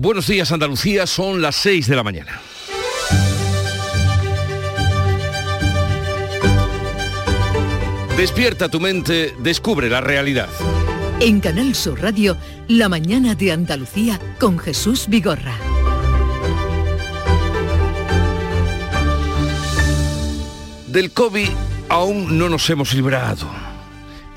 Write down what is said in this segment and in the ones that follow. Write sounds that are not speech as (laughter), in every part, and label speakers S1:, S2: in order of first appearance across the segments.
S1: Buenos días Andalucía, son las 6 de la mañana. Despierta tu mente, descubre la realidad.
S2: En Canal Sur Radio, La mañana de Andalucía con Jesús Vigorra.
S1: Del COVID aún no nos hemos librado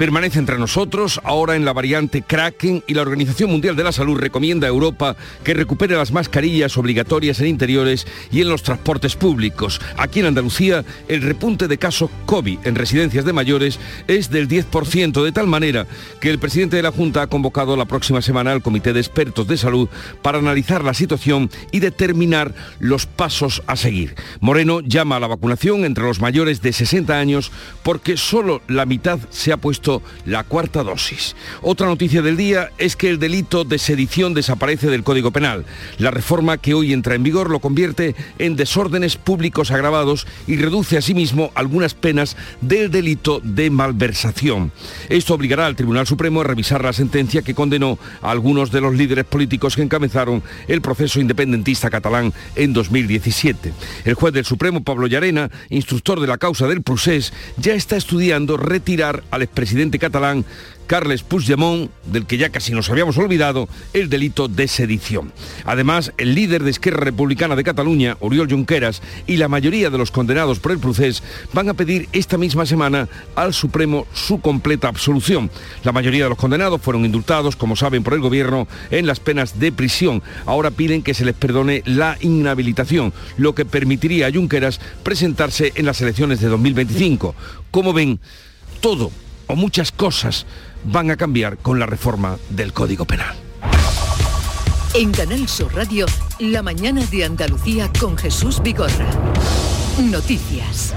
S1: permanece entre nosotros, ahora en la variante Kraken, y la Organización Mundial de la Salud recomienda a Europa que recupere las mascarillas obligatorias en interiores y en los transportes públicos. Aquí en Andalucía, el repunte de casos COVID en residencias de mayores es del 10%, de tal manera que el presidente de la Junta ha convocado la próxima semana al Comité de Expertos de Salud para analizar la situación y determinar los pasos a seguir. Moreno llama a la vacunación entre los mayores de 60 años porque solo la mitad se ha puesto la cuarta dosis. Otra noticia del día es que el delito de sedición desaparece del Código Penal. La reforma que hoy entra en vigor lo convierte en desórdenes públicos agravados y reduce asimismo algunas penas del delito de malversación. Esto obligará al Tribunal Supremo a revisar la sentencia que condenó a algunos de los líderes políticos que encabezaron el proceso independentista catalán en 2017. El juez del Supremo, Pablo Llarena, instructor de la causa del procés, ya está estudiando retirar al expresidente catalán Carles Puigdemont, del que ya casi nos habíamos olvidado, el delito de sedición. Además, el líder de Esquerra Republicana de Cataluña, Oriol Junqueras, y la mayoría de los condenados por el procés van a pedir esta misma semana al Supremo su completa absolución. La mayoría de los condenados fueron indultados, como saben, por el gobierno en las penas de prisión. Ahora piden que se les perdone la inhabilitación, lo que permitiría a Junqueras presentarse en las elecciones de 2025. Como ven, todo o muchas cosas van a cambiar con la reforma del Código Penal.
S2: En Canal Sur Radio, la mañana de Andalucía con Jesús Vigorra. Noticias.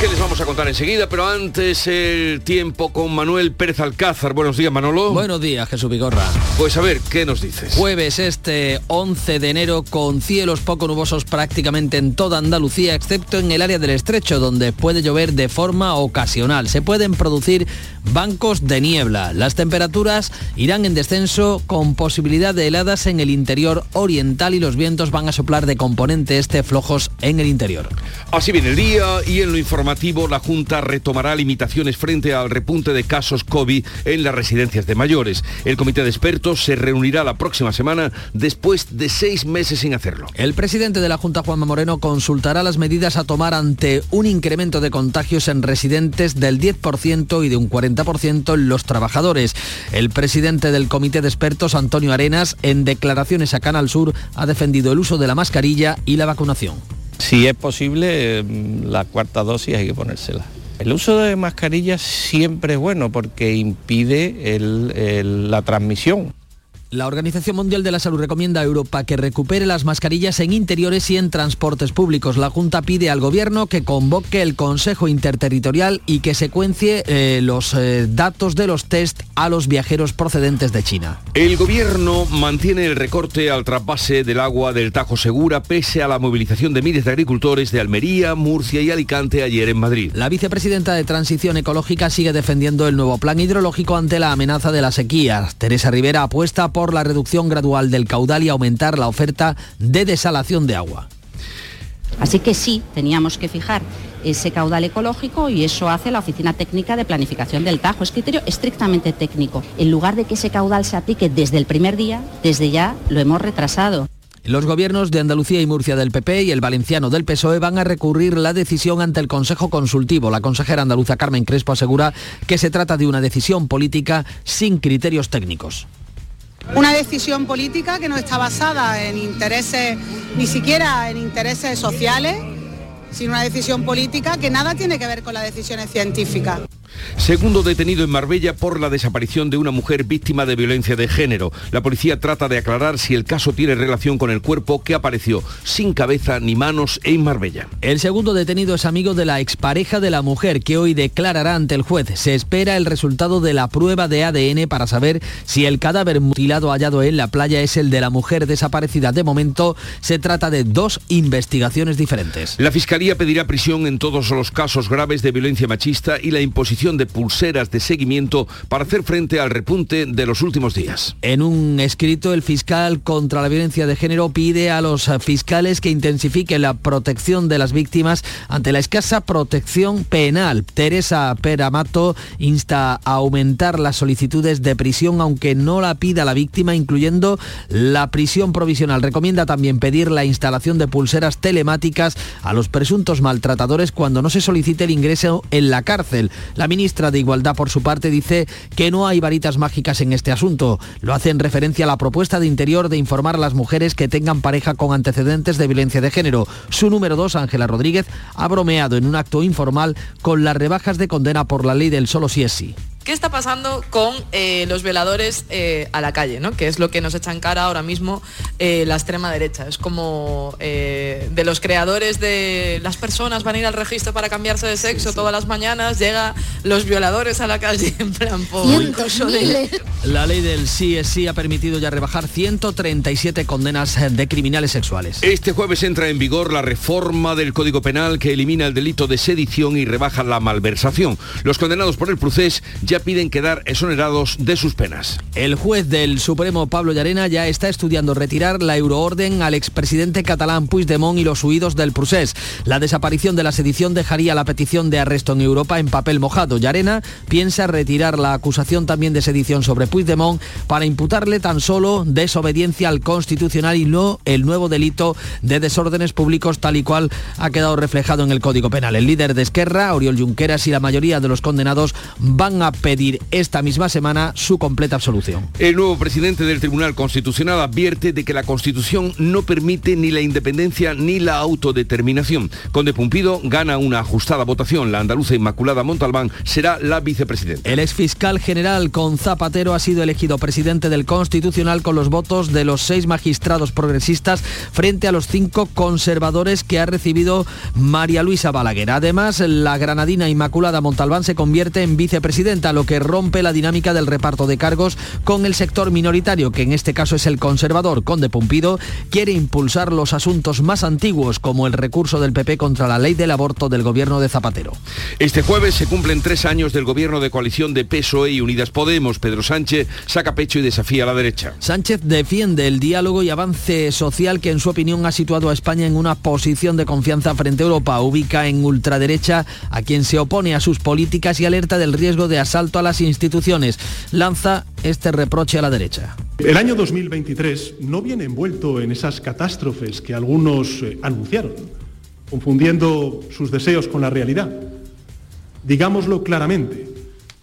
S1: ¿Qué les vamos a contar enseguida? Pero antes el tiempo con Manuel Pérez Alcázar. Buenos días, Manolo.
S3: Buenos días, Jesús Vigorra.
S1: Pues a ver, ¿qué nos dices?
S3: Jueves este 11 de enero con cielos poco nubosos prácticamente en toda Andalucía, excepto en el área del estrecho, donde puede llover de forma ocasional. Se pueden producir bancos de niebla. Las temperaturas irán en descenso con posibilidad de heladas en el interior oriental y los vientos van a soplar de componente este flojos en el interior.
S1: Así viene el día y en lo informativo la Junta retomará limitaciones frente al repunte de casos COVID en las residencias de mayores. El comité de expertos se reunirá la próxima semana después de seis meses sin hacerlo.
S3: El presidente de la Junta, Juanma Moreno, consultará las medidas a tomar ante un incremento de contagios en residentes del 10% y de un 40% en los trabajadores. El presidente del comité de expertos, Antonio Arenas, en declaraciones a Canal Sur, ha defendido el uso de la mascarilla y la vacunación.
S4: Si es posible, mm, la cuarta dosis hay que ponérsela. El uso de mascarillas siempre es bueno porque impide la transmisión.
S3: La Organización Mundial de la Salud recomienda a Europa que recupere las mascarillas en interiores y en transportes públicos. La Junta pide al Gobierno que convoque el Consejo Interterritorial y que secuencie eh, los eh, datos de los test a los viajeros procedentes de China.
S1: El Gobierno mantiene el recorte al trasvase del agua del Tajo Segura pese a la movilización de miles de agricultores de Almería, Murcia y Alicante ayer en Madrid.
S3: La vicepresidenta de Transición Ecológica sigue defendiendo el nuevo plan hidrológico ante la amenaza de la sequía. Teresa Rivera apuesta por por la reducción gradual del caudal y aumentar la oferta de desalación de agua.
S5: Así que sí, teníamos que fijar ese caudal ecológico y eso hace la Oficina Técnica de Planificación del Tajo. Es criterio estrictamente técnico. En lugar de que ese caudal se aplique desde el primer día, desde ya lo hemos retrasado.
S3: Los gobiernos de Andalucía y Murcia del PP y el valenciano del PSOE van a recurrir la decisión ante el Consejo Consultivo. La consejera andaluza Carmen Crespo asegura que se trata de una decisión política sin criterios técnicos.
S6: Una decisión política que no está basada en intereses, ni siquiera en intereses sociales, sino una decisión política que nada tiene que ver con las decisiones científicas.
S1: Segundo detenido en Marbella por la desaparición de una mujer víctima de violencia de género. La policía trata de aclarar si el caso tiene relación con el cuerpo que apareció sin cabeza ni manos en Marbella.
S3: El segundo detenido es amigo de la expareja de la mujer que hoy declarará ante el juez. Se espera el resultado de la prueba de ADN para saber si el cadáver mutilado hallado en la playa es el de la mujer desaparecida. De momento se trata de dos investigaciones diferentes.
S1: La Fiscalía pedirá prisión en todos los casos graves de violencia machista y la imposición de pulseras de seguimiento para hacer frente al repunte de los últimos días.
S3: En un escrito, el fiscal contra la violencia de género pide a los fiscales que intensifiquen la protección de las víctimas ante la escasa protección penal. Teresa Peramato insta a aumentar las solicitudes de prisión aunque no la pida la víctima, incluyendo la prisión provisional. Recomienda también pedir la instalación de pulseras telemáticas a los presuntos maltratadores cuando no se solicite el ingreso en la cárcel. Ministra de Igualdad, por su parte, dice que no hay varitas mágicas en este asunto. Lo hace en referencia a la propuesta de Interior de informar a las mujeres que tengan pareja con antecedentes de violencia de género. Su número dos, Ángela Rodríguez, ha bromeado en un acto informal con las rebajas de condena por la ley del solo si es sí.
S7: ¿Qué está pasando con eh, los violadores eh, a la calle? ¿no? Que es lo que nos echa en cara ahora mismo eh, la extrema derecha. Es como de los creadores de las personas van a ir al registro para cambiarse de sexo todas las mañanas, llega los violadores a la calle (laughs) en plan por
S3: La ley del sí es sí ha permitido ya rebajar 137 condenas de criminales sexuales.
S1: Este jueves entra en vigor la reforma del Código Penal que elimina el delito de sedición y rebaja la malversación. Los condenados por el procés ya piden quedar exonerados de sus penas.
S3: El juez del Supremo, Pablo Llarena, ya está estudiando retirar la euroorden al expresidente catalán Puigdemont y los huidos del procés. La desaparición de la sedición dejaría la petición de arresto en Europa en papel mojado. Llarena piensa retirar la acusación también de sedición sobre Puigdemont para imputarle tan solo desobediencia al constitucional y no el nuevo delito de desórdenes públicos tal y cual ha quedado reflejado en el Código Penal. El líder de Esquerra, Oriol Junqueras y la mayoría de los condenados van a pedir esta misma semana su completa absolución.
S1: El nuevo presidente del Tribunal Constitucional advierte de que la Constitución no permite ni la independencia ni la autodeterminación. Conde Pumpido gana una ajustada votación. La andaluza Inmaculada Montalbán será la vicepresidenta.
S3: El exfiscal general con Zapatero ha sido elegido presidente del Constitucional con los votos de los seis magistrados progresistas frente a los cinco conservadores que ha recibido María Luisa Balaguer. Además, la granadina Inmaculada Montalbán se convierte en vicepresidenta lo que rompe la dinámica del reparto de cargos con el sector minoritario, que en este caso es el conservador. Conde Pumpido quiere impulsar los asuntos más antiguos, como el recurso del PP contra la ley del aborto del gobierno de Zapatero.
S1: Este jueves se cumplen tres años del gobierno de coalición de PSOE y Unidas Podemos. Pedro Sánchez saca pecho y desafía a la derecha.
S3: Sánchez defiende el diálogo y avance social que en su opinión ha situado a España en una posición de confianza frente a Europa. Ubica en ultraderecha a quien se opone a sus políticas y alerta del riesgo de asalto a las instituciones. Lanza este reproche a la derecha.
S8: El año 2023 no viene envuelto en esas catástrofes que algunos eh, anunciaron, confundiendo sus deseos con la realidad. Digámoslo claramente,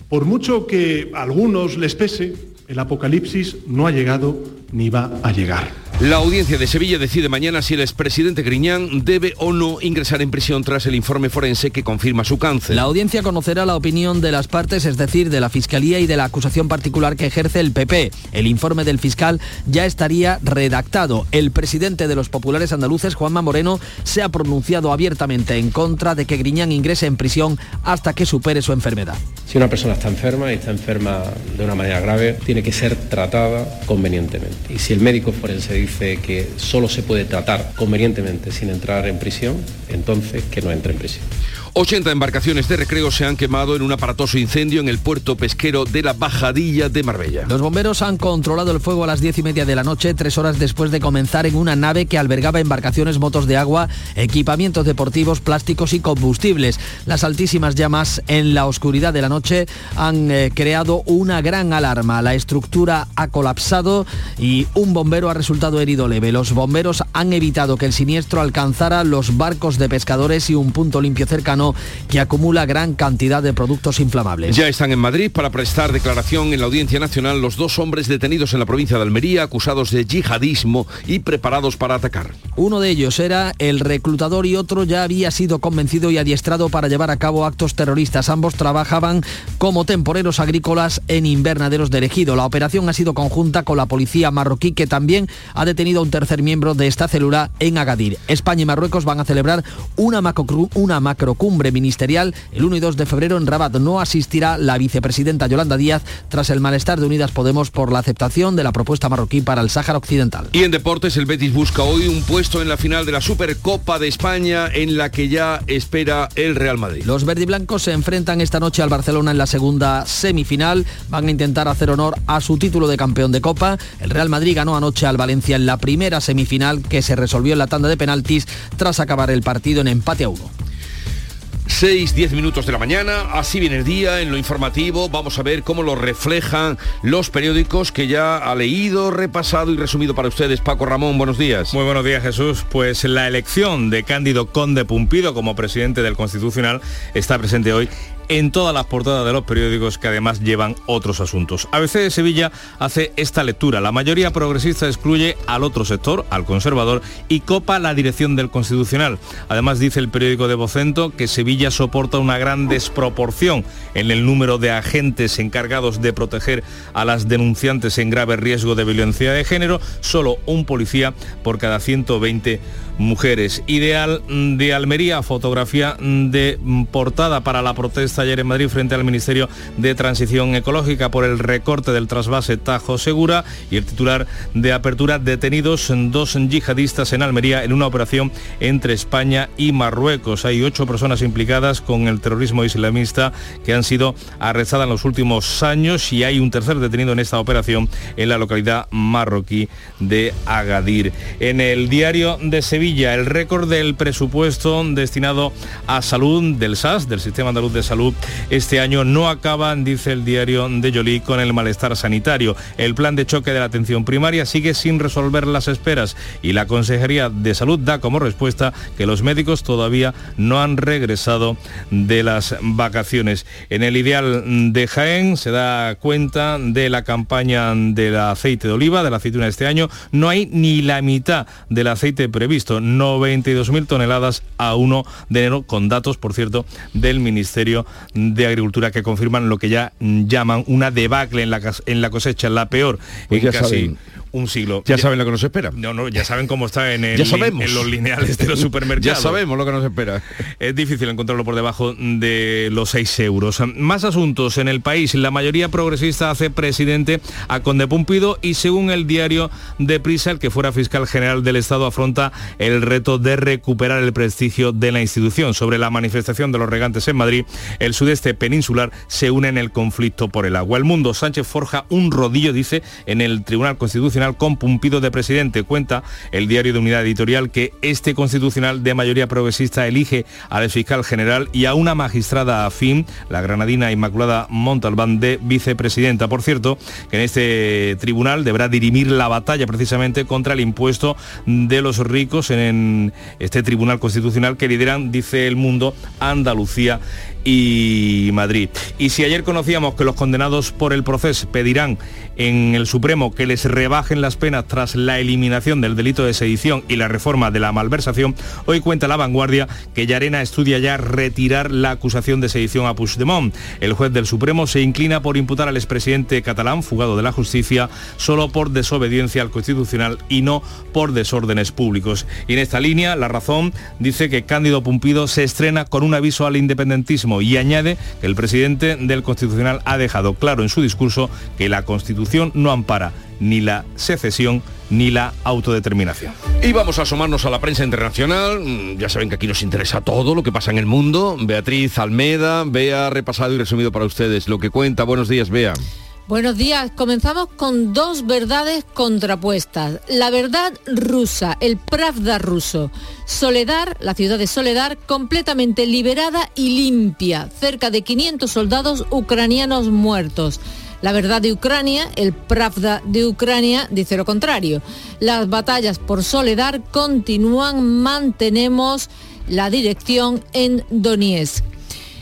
S8: por mucho que a algunos les pese, el apocalipsis no ha llegado ni va a llegar.
S1: La audiencia de Sevilla decide mañana si el expresidente Griñán debe o no ingresar en prisión tras el informe forense que confirma su cáncer.
S3: La audiencia conocerá la opinión de las partes, es decir, de la Fiscalía y de la acusación particular que ejerce el PP. El informe del fiscal ya estaría redactado. El presidente de los populares andaluces, Juanma Moreno, se ha pronunciado abiertamente en contra de que Griñán ingrese en prisión hasta que supere su enfermedad.
S9: Si una persona está enferma y está enferma de una manera grave, tiene que ser tratada convenientemente. Y si el médico forense dice que solo se puede tratar convenientemente sin entrar en prisión, entonces que no entre en prisión.
S1: 80 embarcaciones de recreo se han quemado en un aparatoso incendio en el puerto pesquero de la Bajadilla de Marbella.
S3: Los bomberos han controlado el fuego a las 10 y media de la noche, tres horas después de comenzar en una nave que albergaba embarcaciones, motos de agua, equipamientos deportivos, plásticos y combustibles. Las altísimas llamas en la oscuridad de la noche han eh, creado una gran alarma. La estructura ha colapsado y un bombero ha resultado herido leve. Los bomberos han evitado que el siniestro alcanzara los barcos de pescadores y un punto limpio cercano que acumula gran cantidad de productos inflamables.
S1: Ya están en Madrid para prestar declaración en la Audiencia Nacional los dos hombres detenidos en la provincia de Almería acusados de yihadismo y preparados para atacar.
S3: Uno de ellos era el reclutador y otro ya había sido convencido y adiestrado para llevar a cabo actos terroristas. Ambos trabajaban como temporeros agrícolas en invernaderos de Ejido. La operación ha sido conjunta con la policía marroquí que también ha detenido a un tercer miembro de esta célula en Agadir. España y Marruecos van a celebrar una, macro, una cumbre ministerial el 1 y 2 de febrero en Rabat. No asistirá la vicepresidenta Yolanda Díaz tras el malestar de Unidas Podemos por la aceptación de la propuesta marroquí para el Sáhara Occidental.
S1: Y en deportes, el Betis busca hoy un puesto en la final de la Supercopa de España en la que ya espera el Real Madrid.
S3: Los verdiblancos se enfrentan esta noche al Barcelona en la segunda semifinal. Van a intentar hacer honor a su título de campeón de Copa. El Real Madrid ganó anoche al Valencia en la primera semifinal que se resolvió en la tanda de penaltis tras acabar el partido en empate a uno.
S1: 6, 10 minutos de la mañana, así viene el día en lo informativo, vamos a ver cómo lo reflejan los periódicos que ya ha leído, repasado y resumido para ustedes. Paco Ramón, buenos días.
S10: Muy buenos días Jesús, pues la elección de Cándido Conde Pumpido como presidente del Constitucional está presente hoy en todas las portadas de los periódicos que además llevan otros asuntos. ABC de Sevilla hace esta lectura. La mayoría progresista excluye al otro sector, al conservador, y copa la dirección del Constitucional. Además dice el periódico de Vocento que Sevilla soporta una gran desproporción en el número de agentes encargados de proteger a las denunciantes en grave riesgo de violencia de género, solo un policía por cada 120 mujeres. Ideal de Almería, fotografía de portada para la protesta ayer en Madrid frente al Ministerio de Transición Ecológica por el recorte del trasvase Tajo Segura y el titular de apertura detenidos dos yihadistas en Almería en una operación entre España y Marruecos. Hay ocho personas implicadas con el terrorismo islamista que han sido arrestadas en los últimos años y hay un tercer detenido en esta operación en la localidad marroquí de Agadir. En el diario de Sevilla, el récord del presupuesto destinado a salud del SAS, del Sistema Andaluz de Salud, este año no acaban, dice el diario de Yolí, con el malestar sanitario. El plan de choque de la atención primaria sigue sin resolver las esperas y la Consejería de Salud da como respuesta que los médicos todavía no han regresado de las vacaciones. En el ideal de Jaén se da cuenta de la campaña del aceite de oliva, de la aceituna este año. No hay ni la mitad del aceite previsto, 92.000 toneladas a 1 de enero, con datos, por cierto, del Ministerio de Agricultura que confirman lo que ya llaman una debacle en la, en la cosecha, la peor
S1: Pues
S10: en casi
S1: saben.
S10: Un siglo.
S1: Ya saben lo que nos espera.
S10: No, no, ya saben cómo está en, el
S1: Ya
S10: lin-
S1: sabemos.
S10: en los lineales de los (laughs) supermercados.
S1: Ya sabemos lo que nos espera.
S10: Es difícil encontrarlo por debajo de los 6 euros. Más asuntos en el país. La mayoría progresista hace presidente a Conde Pumpido y según el diario de Prisa, el que fuera fiscal general del Estado afronta el reto de recuperar el prestigio de la institución. Sobre la manifestación de los regantes en Madrid, el sudeste peninsular se une en el conflicto por el agua. El mundo Sánchez forja un rodillo, dice, en el Tribunal Constitucional con Pumpido de presidente. Cuenta el diario de Unidad Editorial que este constitucional de mayoría progresista elige al fiscal general y a una magistrada afín, la granadina Inmaculada Montalbán, de vicepresidenta. Por cierto, que en este tribunal deberá dirimir la batalla precisamente contra el impuesto de los ricos en este tribunal constitucional que lideran, dice el mundo, Andalucía y Madrid. Y si ayer conocíamos que los condenados por el proceso pedirán en el Supremo que les rebajen las penas tras la eliminación del delito de sedición y la reforma de la malversación, hoy cuenta la vanguardia que Llarena estudia ya retirar la acusación de sedición a Puigdemont. El juez del Supremo se inclina por imputar al expresidente catalán, fugado de la justicia, solo por desobediencia al Constitucional y no por desórdenes públicos. Y en esta línea, la razón dice que Cándido Pumpido se estrena con un aviso al independentismo y añade que el presidente del Constitucional ha dejado claro en su discurso que la Constitución no ampara ni la secesión ni la autodeterminación.
S1: Y vamos a asomarnos a la prensa internacional. Mm, Ya saben que aquí nos interesa todo lo que pasa en el mundo. Beatriz Almeda, Bea, repasado y resumido para ustedes lo que cuenta. Buenos días, Bea.
S11: Buenos días. Comenzamos con dos verdades contrapuestas. La verdad rusa, el Pravda ruso. Soledar, la ciudad de Soledar, completamente liberada y limpia. Cerca de 500 soldados ucranianos muertos. La verdad de Ucrania, el Pravda de Ucrania, dice lo contrario. Las batallas por Soledar continúan, mantenemos la dirección en Donetsk.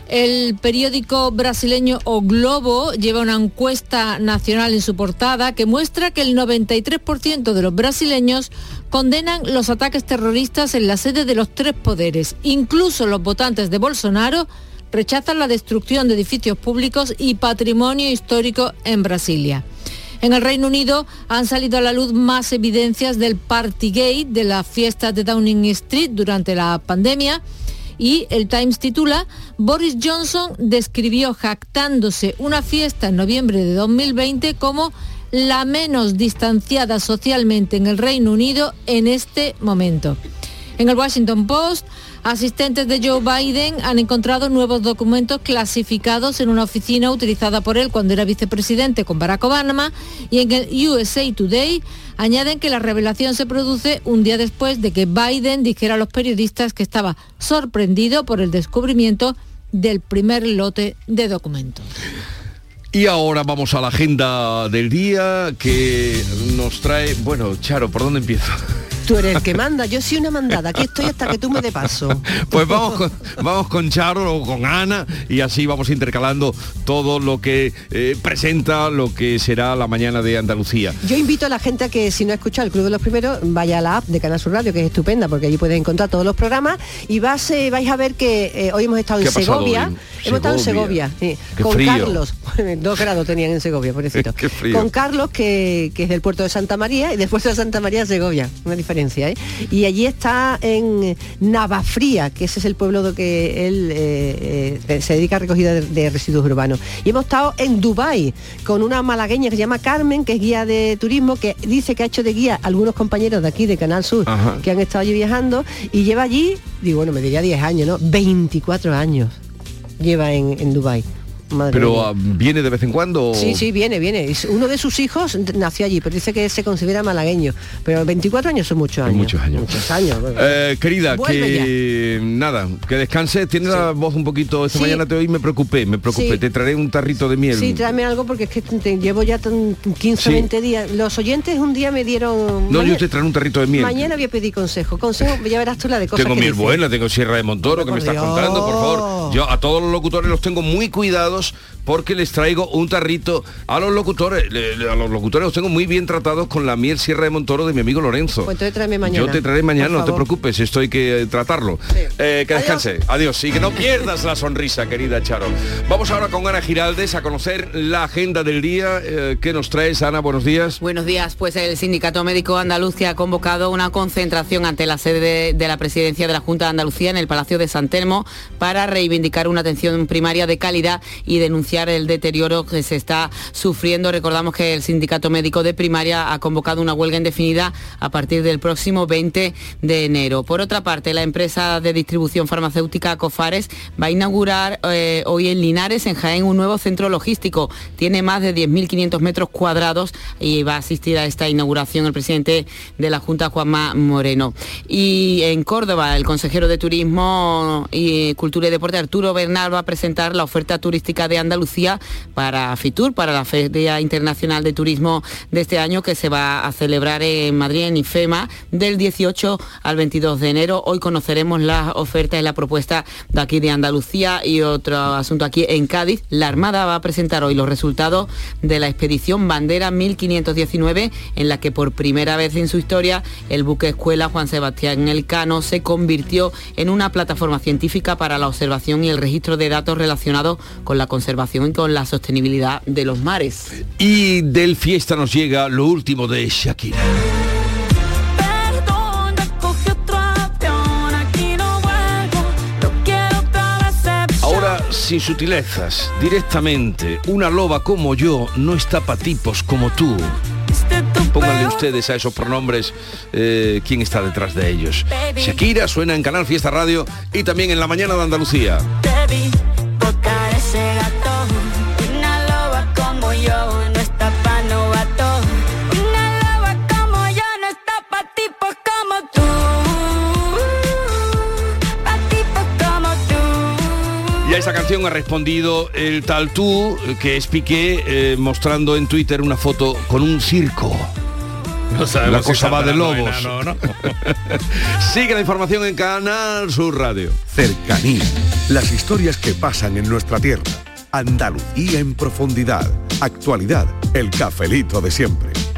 S11: El periódico brasileño O Globo lleva una encuesta nacional en su portada que muestra que el 93% de los brasileños condenan los ataques terroristas en la sede de los tres poderes. Incluso los votantes de Bolsonaro rechazan la destrucción de edificios públicos y patrimonio histórico en Brasilia. En el Reino Unido han salido a la luz más evidencias del Partygate, de las fiestas de Downing Street durante la pandemia,
S12: Y el Times titula, Boris Johnson describió jactándose una fiesta en noviembre de 2020 como la menos distanciada socialmente en el Reino Unido en este momento. En el Washington Post, asistentes de Joe Biden han encontrado nuevos documentos clasificados en una oficina utilizada por él cuando era vicepresidente con Barack Obama y en el USA Today añaden que la revelación se produce un día después de que Biden dijera a los periodistas que estaba sorprendido por el descubrimiento del primer lote de documentos.
S1: Y ahora vamos a la agenda del día que nos trae, bueno, Charo, ¿por dónde empiezo?
S13: Tú eres el que manda, yo soy una mandada, aquí estoy hasta que tú me dé paso. (laughs)
S1: Pues vamos con, vamos con Charo o con Ana y así vamos intercalando todo lo que eh, presenta lo que será la mañana de Andalucía.
S13: Yo invito a la gente a que si no ha escuchado el Club de los Primeros, vaya a la app de Canal Sur Radio, que es estupenda, porque allí pueden encontrar todos los programas y vas, eh, vais a ver que eh, hoy hemos estado en Segovia. Hemos estado en Segovia, sí, con
S1: frío.
S13: Carlos. (laughs) Dos grados tenían en Segovia, (laughs)
S1: frío.
S13: Con Carlos, que, que es del puerto de Santa María, y del puerto de Santa María a Segovia. Una diferencia, ¿eh? Y allí está en Navafría, que ese es el pueblo de que él eh, eh, se dedica a recogida de, de residuos urbanos. Y hemos estado en Dubai con una malagueña que se llama Carmen, que es guía de turismo, que dice que ha hecho de guía a algunos compañeros de aquí de Canal Sur
S1: Ajá.
S13: que han estado allí viajando y lleva allí, digo, bueno, me diría 10 años, ¿no? 24 años lleva en, en Dubai. Madre
S1: Pero
S13: mía.
S1: ah, viene de vez en cuando.
S13: Sí, sí, viene, viene. Uno de sus hijos nació allí, pero dice que se considera malagueño. Pero 24 años son muchos años.
S1: muchos años.
S13: Muchos años.
S1: Eh, querida,
S13: Vuelve
S1: que nada, que descanse. Tiene la voz un poquito. Esta
S13: Sí.
S1: mañana te oí, me preocupé, me preocupé.
S13: Sí.
S1: Te traeré un tarrito de miel.
S13: Sí, tráeme algo porque es que te llevo ya tan 15
S1: Sí.
S13: 20 días. Los oyentes un día me dieron...
S1: no, yo te traeré un tarrito de miel.
S13: Mañana voy a pedir consejo. Consejo, ya verás tú la de cosas
S1: Tengo miel buena, tengo Sierra de Montoro, que me estás contando, por favor. Yo a todos los locutores los tengo muy cuidados resultados porque les traigo un tarrito a los locutores. le- le- a los locutores los tengo muy bien tratados con la miel Sierra de Montoro de mi amigo Lorenzo.
S13: Pues entonces tráeme mañana.
S1: Yo te traeré mañana,
S13: por
S1: no te preocupes, esto hay que eh, tratarlo. Eh, que descanse. Adiós. Y que no pierdas la sonrisa, querida Charo. Vamos ahora con Ana Giraldes a conocer la agenda del día. Eh, ¿Qué nos traes, Ana? Buenos días.
S14: Buenos días, pues el Sindicato Médico Andalucía ha convocado una concentración ante la sede de, de la presidencia de la Junta de Andalucía en el Palacio de San Telmo para reivindicar una atención primaria de calidad y denunciar el deterioro que se está sufriendo. Recordamos que el Sindicato Médico de Primaria ha convocado una huelga indefinida a partir del próximo 20 de enero. Por otra parte, la empresa de distribución farmacéutica Cofares va a inaugurar eh, hoy en Linares, en Jaén, un nuevo centro logístico. Tiene más de 10.500 metros cuadrados y va a asistir a esta inauguración el presidente de la Junta, Juanma Moreno. Y en Córdoba, el consejero de Turismo y Cultura y Deporte, Arturo Bernal, va a presentar la oferta turística de Andalucía para FITUR, para la Feria Internacional de Turismo de este año que se va a celebrar en Madrid, en IFEMA, del 18 al 22 de enero. Hoy conoceremos las ofertas y la propuesta de aquí de Andalucía y otro asunto aquí en Cádiz. La Armada va a presentar hoy los resultados de la expedición Bandera 1519, en la que por primera vez en su historia el buque escuela Juan Sebastián Elcano se convirtió en una plataforma científica para la observación y el registro de datos relacionados con la conservación con la sostenibilidad de los mares.
S1: Y del fiesta nos llega lo último de Shakira. Ahora, sin sutilezas, directamente, una loba como yo no está para tipos como tú. Pónganle ustedes a esos pronombres eh, quién está detrás de ellos. Shakira suena en Canal Fiesta Radio y también en La Mañana de Andalucía. Y a esa canción ha respondido el tal tú, que es Piqué, eh, mostrando en Twitter una foto con un circo.
S10: No sabemos
S1: La
S10: si
S1: cosa va de lobos.
S10: no. (laughs)
S1: Sigue la información en Canal Sur Radio.
S15: Cercanía. Las historias que pasan en nuestra tierra. Andalucía en profundidad. Actualidad. El cafelito de siempre.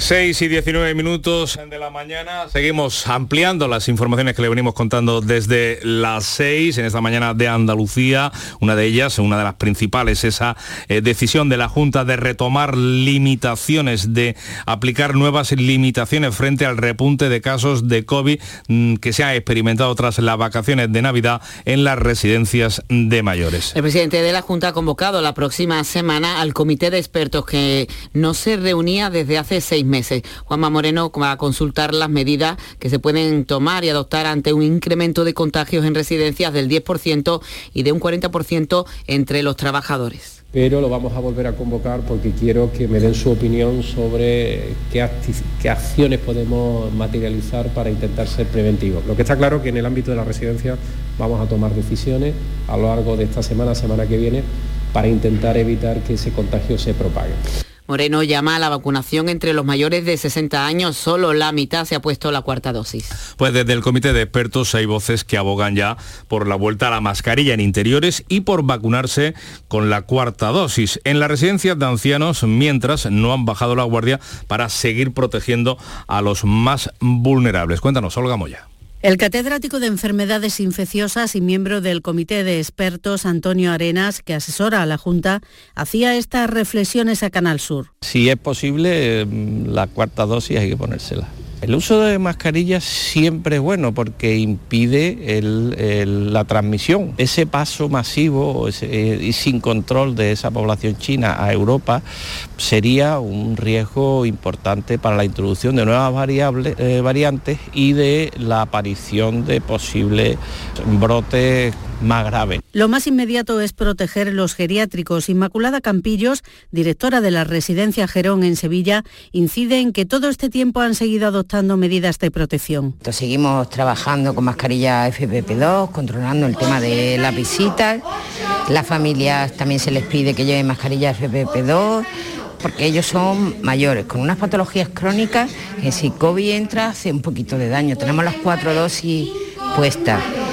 S10: 6 y 19 minutos de la mañana. Seguimos ampliando las informaciones que le venimos contando desde las 6 en esta mañana de Andalucía. Una de ellas, una de las principales, esa eh, decisión de la Junta de retomar limitaciones, de aplicar nuevas limitaciones frente al repunte de casos de COVID mm, que se ha experimentado tras las vacaciones de Navidad en las residencias de mayores.
S14: El presidente de la Junta ha convocado la próxima semana al comité de expertos que no se reunía desde hace seis meses. Juanma Moreno va a consultar las medidas que se pueden tomar y adoptar ante un incremento de contagios en residencias del 10% y de un 40% entre los trabajadores
S9: pero lo vamos a volver a convocar porque quiero que me den su opinión sobre qué, acciones podemos materializar para intentar ser preventivos. Lo que está claro que en el ámbito de la residencia vamos a tomar decisiones a lo largo de esta semana, semana que viene, para intentar evitar que ese contagio se propague.
S14: Moreno llama a la vacunación entre los mayores de 60 años, solo la mitad se ha puesto la cuarta dosis.
S10: Pues desde el comité de expertos hay voces que abogan ya por la vuelta a la mascarilla en interiores y por vacunarse con la cuarta dosis. En las residencias de ancianos, mientras no han bajado la guardia para seguir protegiendo a los más vulnerables. Cuéntanos, Olga Moya.
S16: El catedrático de enfermedades infecciosas y miembro del comité de expertos Antonio Arenas, que asesora a la Junta, hacía estas reflexiones a Canal Sur.
S4: Si es posible, mm, la cuarta dosis hay que ponérsela. El uso de mascarillas siempre es bueno porque impide la transmisión. Ese paso masivo eh, y sin control de esa población china a Europa sería un riesgo importante para la introducción de nuevas variables, eh, variantes y de la aparición de posibles brotes más grave.
S16: Lo más inmediato es proteger los geriátricos. Inmaculada Campillos, directora de la residencia Gerón en Sevilla, incide en que todo este tiempo han seguido adoptando medidas de protección.
S17: Seguimos trabajando con mascarilla FPP2, controlando el tema de las visitas. Las familias también se les pide que lleven mascarilla FPP2 porque ellos son mayores, con unas patologías crónicas que si COVID entra hace un poquito de daño. Tenemos las cuatro dosis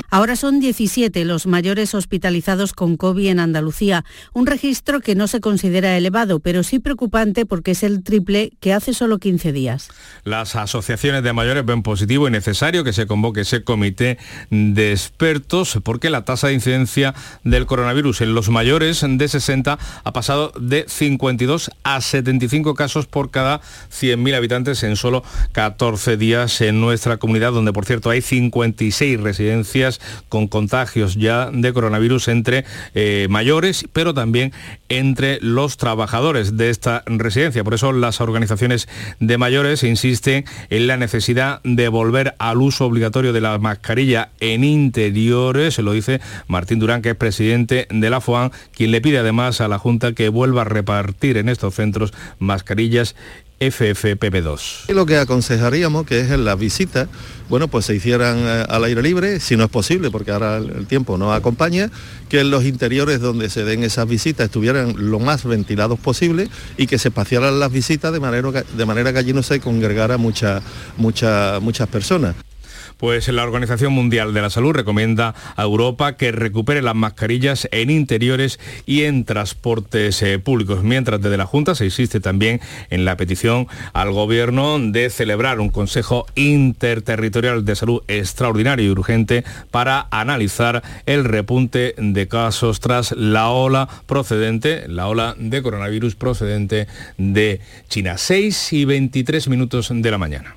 S16: Ahora son 17 los mayores hospitalizados con COVID en Andalucía, un registro que no se considera elevado, pero sí preocupante porque es el triple que hace solo 15 días.
S10: Las asociaciones de mayores ven positivo y necesario que se convoque ese comité de expertos porque la tasa de incidencia del coronavirus en los mayores de 60 ha pasado de 52 a 75 casos por cada 100.000 habitantes en solo 14 días en nuestra comunidad, donde por cierto hay 56 residencias con contagios ya de coronavirus entre eh, mayores, pero también entre los trabajadores de esta residencia. Por eso las organizaciones de mayores insisten en la necesidad de volver al uso obligatorio de la mascarilla en interiores, se lo dice Martín Durán, que es presidente de la FOAN, quien le pide además a la Junta que vuelva a repartir en estos centros mascarillas FFP2.
S18: Lo que aconsejaríamos que es en las visitas, bueno, pues se hicieran eh, al aire libre, si no es posible, porque ahora el tiempo no acompaña, que en los interiores donde se den esas visitas estuvieran lo más ventilados posible y que se espaciaran las visitas de manera, de manera que allí no se congregara mucha, mucha, muchas personas.
S10: Pues la Organización Mundial de la Salud recomienda a Europa que recupere las mascarillas en interiores y en transportes eh, públicos, mientras desde la Junta se insiste también en la petición al Gobierno de celebrar un Consejo Interterritorial de Salud extraordinario y urgente para analizar el repunte de casos tras la ola procedente, la ola de coronavirus procedente de China. 6 y 23 minutos de la mañana.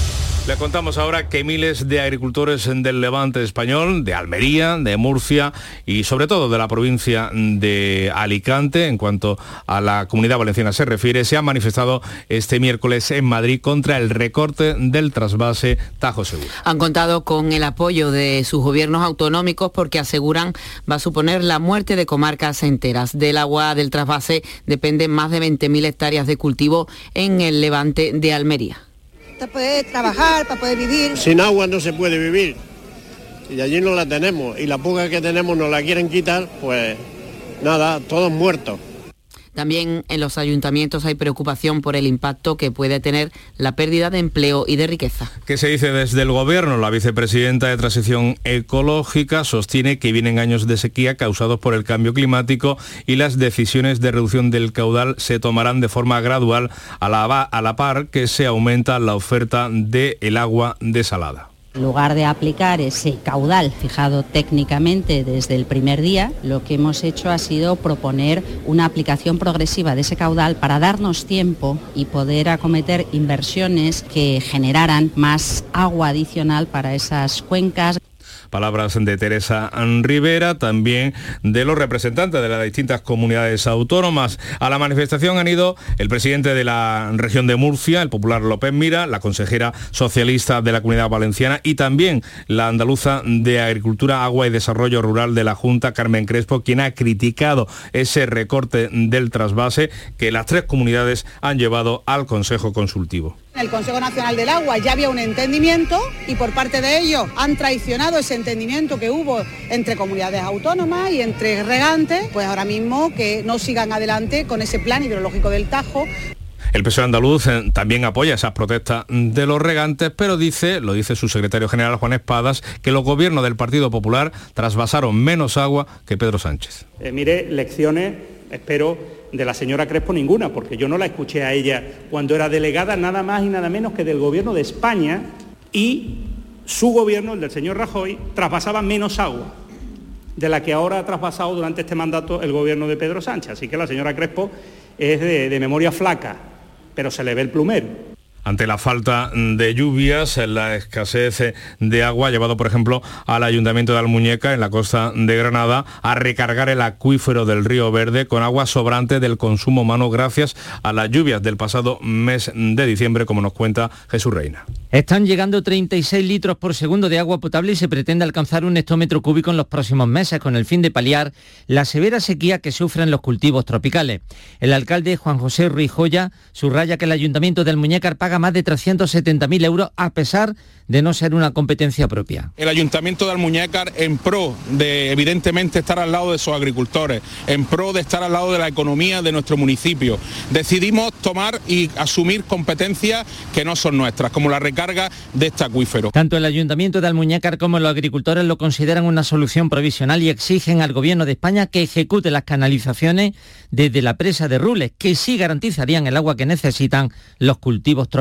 S10: Le contamos ahora que miles de agricultores del levante español, de Almería, de Murcia y sobre todo de la provincia de Alicante, en cuanto a la comunidad valenciana se refiere, se han manifestado este miércoles en Madrid contra el recorte del trasvase Tajo Seguro.
S14: Han contado con el apoyo de sus gobiernos autonómicos porque aseguran va a suponer la muerte de comarcas enteras. Del agua del trasvase dependen más de 20.000 hectáreas de cultivo en el levante de Almería
S19: para poder trabajar, para poder vivir.
S20: Sin agua no se puede vivir. Y allí no la tenemos. Y la poca que tenemos nos la quieren quitar, pues nada, todos muertos.
S14: También en los ayuntamientos hay preocupación por el impacto que puede tener la pérdida de empleo y de riqueza.
S10: ¿Qué se dice desde el gobierno? La vicepresidenta de Transición Ecológica sostiene que vienen años de sequía causados por el cambio climático y las decisiones de reducción del caudal se tomarán de forma gradual a la, la par que se aumenta la oferta del el agua desalada.
S5: En lugar de aplicar ese caudal fijado técnicamente desde el primer día, lo que hemos hecho ha sido proponer una aplicación progresiva de ese caudal para darnos tiempo y poder acometer inversiones que generaran más agua adicional para esas cuencas.
S10: Palabras de Teresa Rivera, también de los representantes de las distintas comunidades autónomas. A la manifestación han ido el presidente de la región de Murcia, el popular López Mira, la consejera socialista de la Comunidad Valenciana y también la andaluza de Agricultura, Agua y Desarrollo Rural de la Junta, Carmen Crespo, quien ha criticado ese recorte del trasvase que las tres comunidades han llevado al Consejo Consultivo.
S6: En el Consejo Nacional del Agua ya había un entendimiento y por parte de ellos han traicionado ese entendimiento que hubo entre comunidades autónomas y entre regantes, pues ahora mismo que no sigan adelante con ese plan hidrológico del Tajo.
S10: El PSOE andaluz eh, también apoya esas protestas de los regantes, pero dice, lo dice su secretario general Juan Espadas, que los gobiernos del Partido Popular trasvasaron menos agua que Pedro Sánchez.
S21: Eh, mire, lecciones, espero de la señora Crespo ninguna, porque yo no la escuché a ella cuando era delegada nada más y nada menos que del gobierno de España y su gobierno, el del señor Rajoy, traspasaba menos agua de la que ahora ha traspasado durante este mandato el gobierno de Pedro Sánchez. Así que la señora Crespo es de, de memoria flaca, pero se le ve el plumero.
S10: Ante la falta de lluvias, la escasez de agua ha llevado, por ejemplo, al Ayuntamiento de Almuñeca, en la costa de Granada, a recargar el acuífero del río Verde con agua sobrante del consumo humano gracias a las lluvias del pasado mes de diciembre, como nos cuenta Jesús Reina.
S22: Están llegando 36 litros por segundo de agua potable y se pretende alcanzar un hectómetro cúbico en los próximos meses con el fin de paliar la severa sequía que sufren los cultivos tropicales. El alcalde Juan José Ruiz Joya subraya que el Ayuntamiento del Muñecar paga más de 370.000 euros a pesar de no ser una competencia propia.
S23: El Ayuntamiento de Almuñécar en pro de evidentemente estar al lado de sus agricultores, en pro de estar al lado de la economía de nuestro municipio, decidimos tomar y asumir competencias que no son nuestras, como la recarga de este acuífero.
S22: Tanto el Ayuntamiento de Almuñécar como los agricultores lo consideran una solución provisional y exigen al Gobierno de España que ejecute las canalizaciones desde la presa de Rules, que sí garantizarían el agua que necesitan los cultivos tropicales.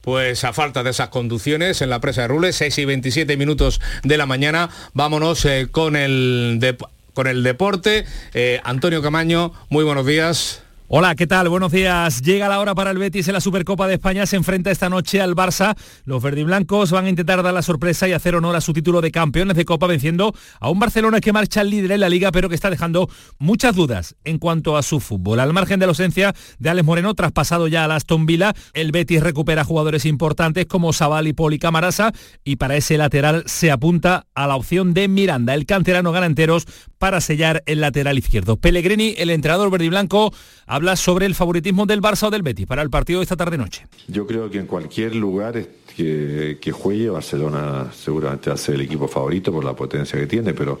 S10: Pues a falta de esas conducciones en la presa de Rules, 6 y 27 minutos de la mañana, vámonos eh, con, el con el deporte. Eh, Antonio Camaño, muy buenos días.
S24: Hola, ¿qué tal? Buenos días. Llega la hora para el Betis en la Supercopa de España. Se enfrenta esta noche al Barça. Los verdiblancos van a intentar dar la sorpresa y hacer honor a su título de campeones de Copa venciendo a un Barcelona que marcha líder en la liga pero que está dejando muchas dudas en cuanto a su fútbol. Al margen de la ausencia de Alex Moreno, traspasado ya a Aston Villa, el Betis recupera jugadores importantes como Sabal y Poli Camarasa y para ese lateral se apunta a la opción de Miranda. El canterano gana enteros para sellar el lateral izquierdo. Pellegrini, el entrenador verdiblanco, habla sobre el favoritismo del Barça o del Betis para el partido de esta tarde-noche.
S25: Yo creo que en cualquier lugar que, juegue, Barcelona seguramente va a ser el equipo favorito por la potencia que tiene, pero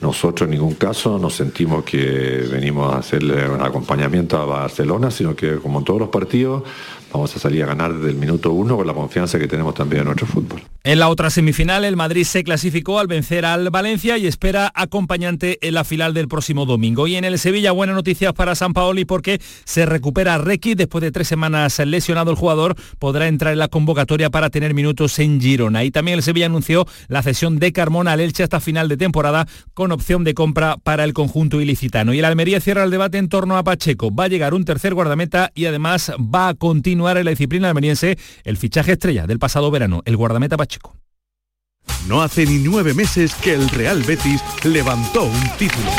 S25: nosotros en ningún caso nos sentimos que venimos a hacerle un acompañamiento a Barcelona, sino que como en todos los partidos vamos a salir a ganar desde el minuto uno con la confianza que tenemos también en nuestro fútbol.
S24: En la otra semifinal, el Madrid se clasificó al vencer al Valencia y espera acompañante en la final del próximo domingo. Y en el Sevilla, buenas noticias para San Paoli porque se recupera Requi después de tres semanas lesionado el jugador, podrá entrar en la convocatoria para tener minutos en Girona. Y también el Sevilla anunció la cesión de Carmona al Elche hasta final de temporada con opción de compra para el conjunto ilicitano. Y el Almería cierra el debate en torno a Pacheco. Va a llegar un tercer guardameta y además va a continuar en la disciplina almeriense el fichaje estrella del pasado verano, el guardameta Pacheco.
S15: No hace ni nueve meses que el Real Betis levantó un título.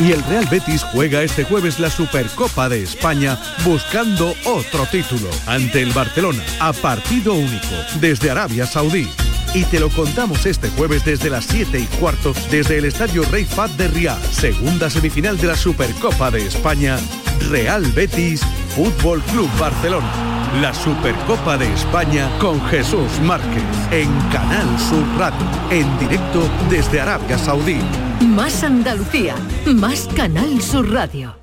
S15: Y el Real Betis juega este jueves la Supercopa de España buscando otro título ante el Barcelona a partido único desde Arabia Saudí. Y te lo contamos este jueves desde las 7 y cuarto desde el Estadio Rey Fat de Riyadh, segunda semifinal de la Supercopa de España, Real Betis, Fútbol Club Barcelona. la Supercopa de España con Jesús Márquez en Canal Sur Radio, en directo desde Arabia Saudí.
S2: Más Andalucía, más Canal Sur Radio.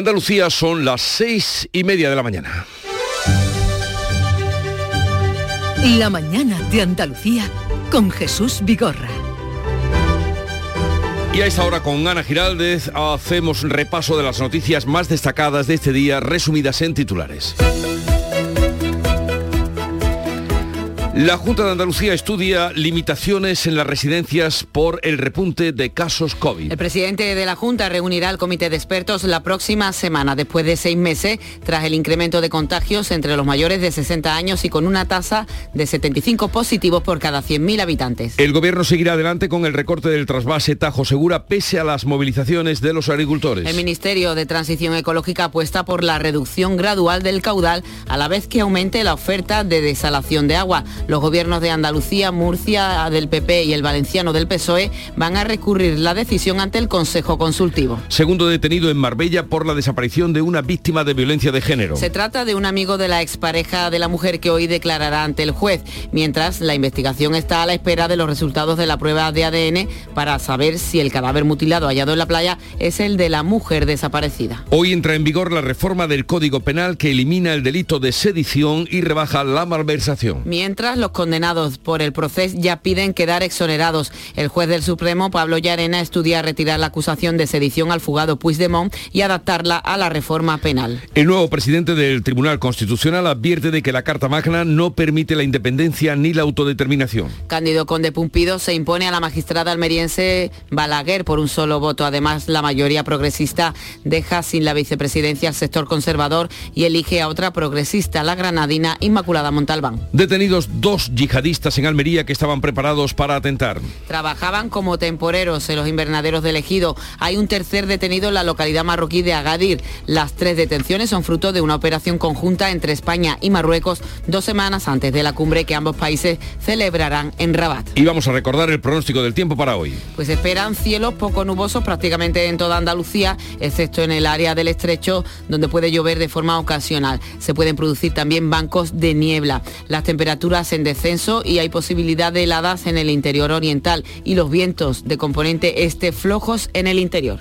S1: Andalucía son las seis y media de la mañana.
S2: La mañana de Andalucía con Jesús Vigorra.
S1: Y a esta hora con Ana Giraldez hacemos repaso de las noticias más destacadas de este día, resumidas en titulares. La Junta de Andalucía estudia limitaciones en las residencias por el repunte de casos COVID.
S14: El presidente de la Junta reunirá al comité de expertos la próxima semana, después de seis meses, tras el incremento de contagios entre los mayores de 60 años y con una tasa de 75 positivos por cada 100.000 habitantes.
S1: El gobierno seguirá adelante con el recorte del trasvase Tajo Segura pese a las movilizaciones de los agricultores.
S14: El Ministerio de Transición Ecológica apuesta por la reducción gradual del caudal a la vez que aumente la oferta de desalación de agua. Los gobiernos de Andalucía, Murcia del PP y el valenciano del PSOE van a recurrir la decisión ante el Consejo Consultivo.
S1: Segundo detenido en Marbella por la desaparición de una víctima de violencia de género.
S14: Se trata de un amigo de la expareja de la mujer que hoy declarará ante el juez, mientras la investigación está a la espera de los resultados de la prueba de ADN para saber si el cadáver mutilado hallado en la playa es el de la mujer desaparecida.
S1: Hoy entra en vigor la reforma del Código Penal que elimina el delito de sedición y rebaja la malversación.
S14: Mientras los condenados por el proceso ya piden quedar exonerados. El juez del Supremo, Pablo Llarena, estudia retirar la acusación de sedición al fugado Puigdemont y adaptarla a la reforma penal.
S1: El nuevo presidente del Tribunal Constitucional advierte de que la Carta Magna no permite la independencia ni la autodeterminación.
S14: Cándido Conde Pumpido se impone a la magistrada almeriense Balaguer por un solo voto. Además, la mayoría progresista deja sin la vicepresidencia al sector conservador y elige a otra progresista, la granadina Inmaculada Montalbán.
S1: Detenidos dos yihadistas en Almería que estaban preparados para atentar.
S14: Trabajaban como temporeros en los invernaderos del Ejido. Hay un tercer detenido en la localidad marroquí de Agadir. Las tres detenciones son fruto de una operación conjunta entre España y Marruecos dos semanas antes de la cumbre que ambos países celebrarán en Rabat.
S1: Y vamos a recordar el pronóstico del tiempo para hoy.
S14: Pues esperan cielos poco nubosos prácticamente en toda Andalucía, excepto en el área del estrecho, donde puede llover de forma ocasional. Se pueden producir también bancos de niebla. Las temperaturas en descenso y hay posibilidad de heladas en el interior oriental y los vientos de componente este flojos en el interior.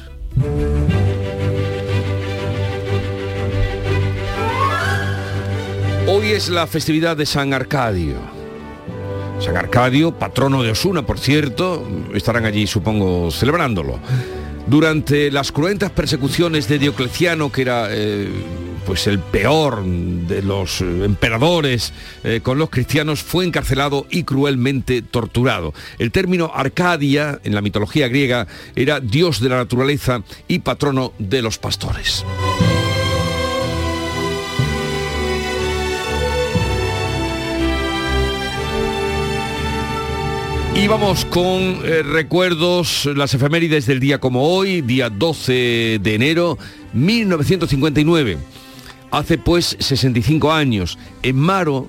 S1: Hoy es la festividad de San Arcadio. San Arcadio, patrono de Osuna, por cierto, estarán allí, supongo, celebrándolo. Durante las cruentas persecuciones de Diocleciano, que era eh, pues el peor de los eh, emperadores eh, con los cristianos, fue encarcelado y cruelmente torturado. El término Arcadia, en la mitología griega, era dios de la naturaleza y patrono de los pastores. Y vamos con eh, recuerdos, las efemérides del día como hoy, día 12 de enero 1959. Hace pues 65 años, en Maro,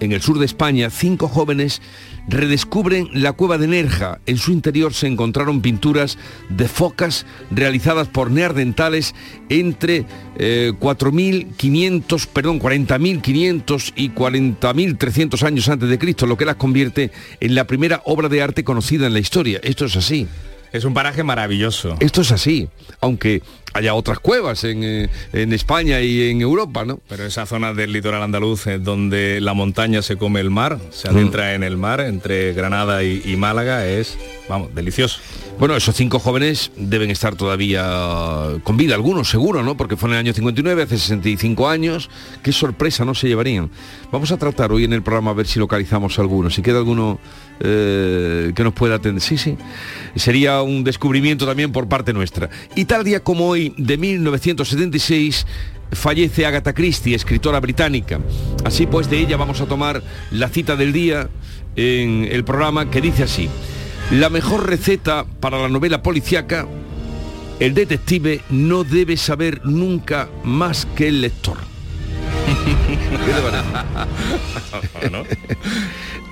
S1: en el sur de España, cinco jóvenes redescubren la cueva de Nerja. En su interior se encontraron pinturas de focas realizadas por neardentales entre eh, 4.500, perdón, 40.500 y 40.300 años antes de Cristo, lo que las convierte en la primera obra de arte conocida en la historia. Esto es así.
S10: Es un paraje maravilloso.
S1: Esto es así, aunque haya otras cuevas en, eh, en, España y en Europa, ¿no?
S10: Pero esa zona del litoral andaluz eh, donde la montaña se come el mar, se adentra mm. en el mar, entre Granada y, y Málaga, es, vamos, delicioso.
S1: Bueno, esos cinco jóvenes deben estar todavía con vida, algunos seguro, ¿no? Porque fue en el año 59, hace 65 años. Qué sorpresa no se llevarían. Vamos a tratar hoy en el programa a ver si localizamos alguno. Si queda alguno eh, que nos pueda atender. Sí, sí. Sería un descubrimiento también por parte nuestra. Y tal día como hoy, de 1976, fallece Agatha Christie, escritora británica. Así pues, de ella vamos a tomar la cita del día en el programa que dice así. La mejor receta para la novela policíaca, el detective no debe saber nunca más que el lector. (laughs)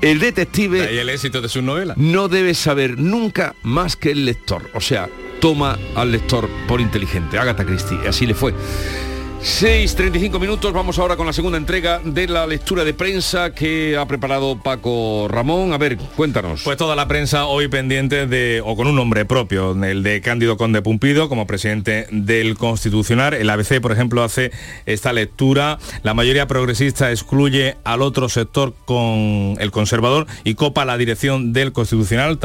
S1: El detective...
S10: ¿Y el éxito de su novela?
S1: No debe saber nunca más que el lector. O sea, toma al lector por inteligente. Agatha Christie, así le fue. 6.35 minutos, vamos ahora con la segunda entrega de la lectura de prensa que ha preparado Paco Ramón. A ver, cuéntanos.
S10: Pues toda la prensa hoy pendiente de, o con un nombre propio, el de Cándido Conde Pumpido como presidente del Constitucional. El ABC, por ejemplo, hace esta lectura. La mayoría progresista excluye al otro sector con el conservador y copa la dirección del Constitucional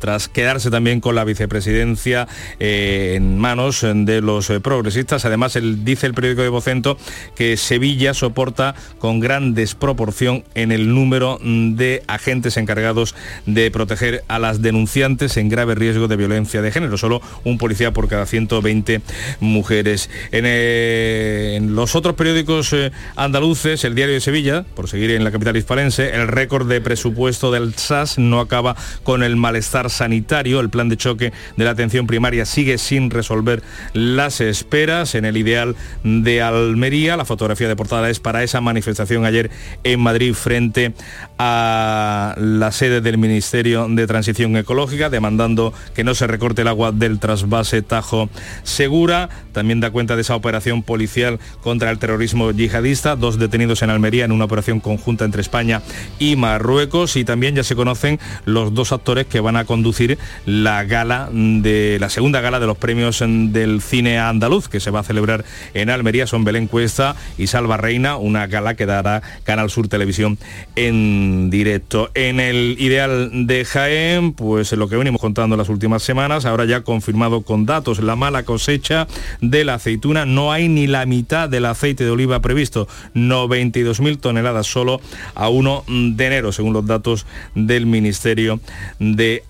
S10: tras quedarse también con la vicepresidencia eh, en manos de los eh, progresistas. Además, él dice el periódico de Vocento que Sevilla soporta con gran desproporción en el número de agentes encargados de proteger a las denunciantes en grave riesgo de violencia de género. Solo un policía por cada 120 mujeres. En, eh, en los otros periódicos eh, andaluces, el Diario de Sevilla, por seguir en la capital hispalense, el récord de presupuesto del SAS no acaba con el malestar sanitario. El plan de choque de la atención primaria sigue sin resolver las esperas. En el ideal de Almería. La fotografía de portada es para esa manifestación ayer en Madrid frente a la sede del Ministerio de Transición Ecológica, demandando que no se recorte el agua del trasvase Tajo Segura. También da cuenta de esa operación policial contra el terrorismo yihadista, dos detenidos en Almería en una operación conjunta entre España y Marruecos. Y también ya se conocen los dos actores que van a conducir la gala de la segunda gala de los premios del cine andaluz que se va a celebrar en Almería son Belén Cuesta y Salva Reina, una gala que dará Canal Sur Televisión en directo. En el ideal de Jaén, pues lo que venimos contando las últimas semanas, ahora ya confirmado con datos, la mala cosecha de la aceituna, no hay ni la mitad del aceite de oliva previsto, 92.000 toneladas solo a 1 de enero, según los datos del Ministerio de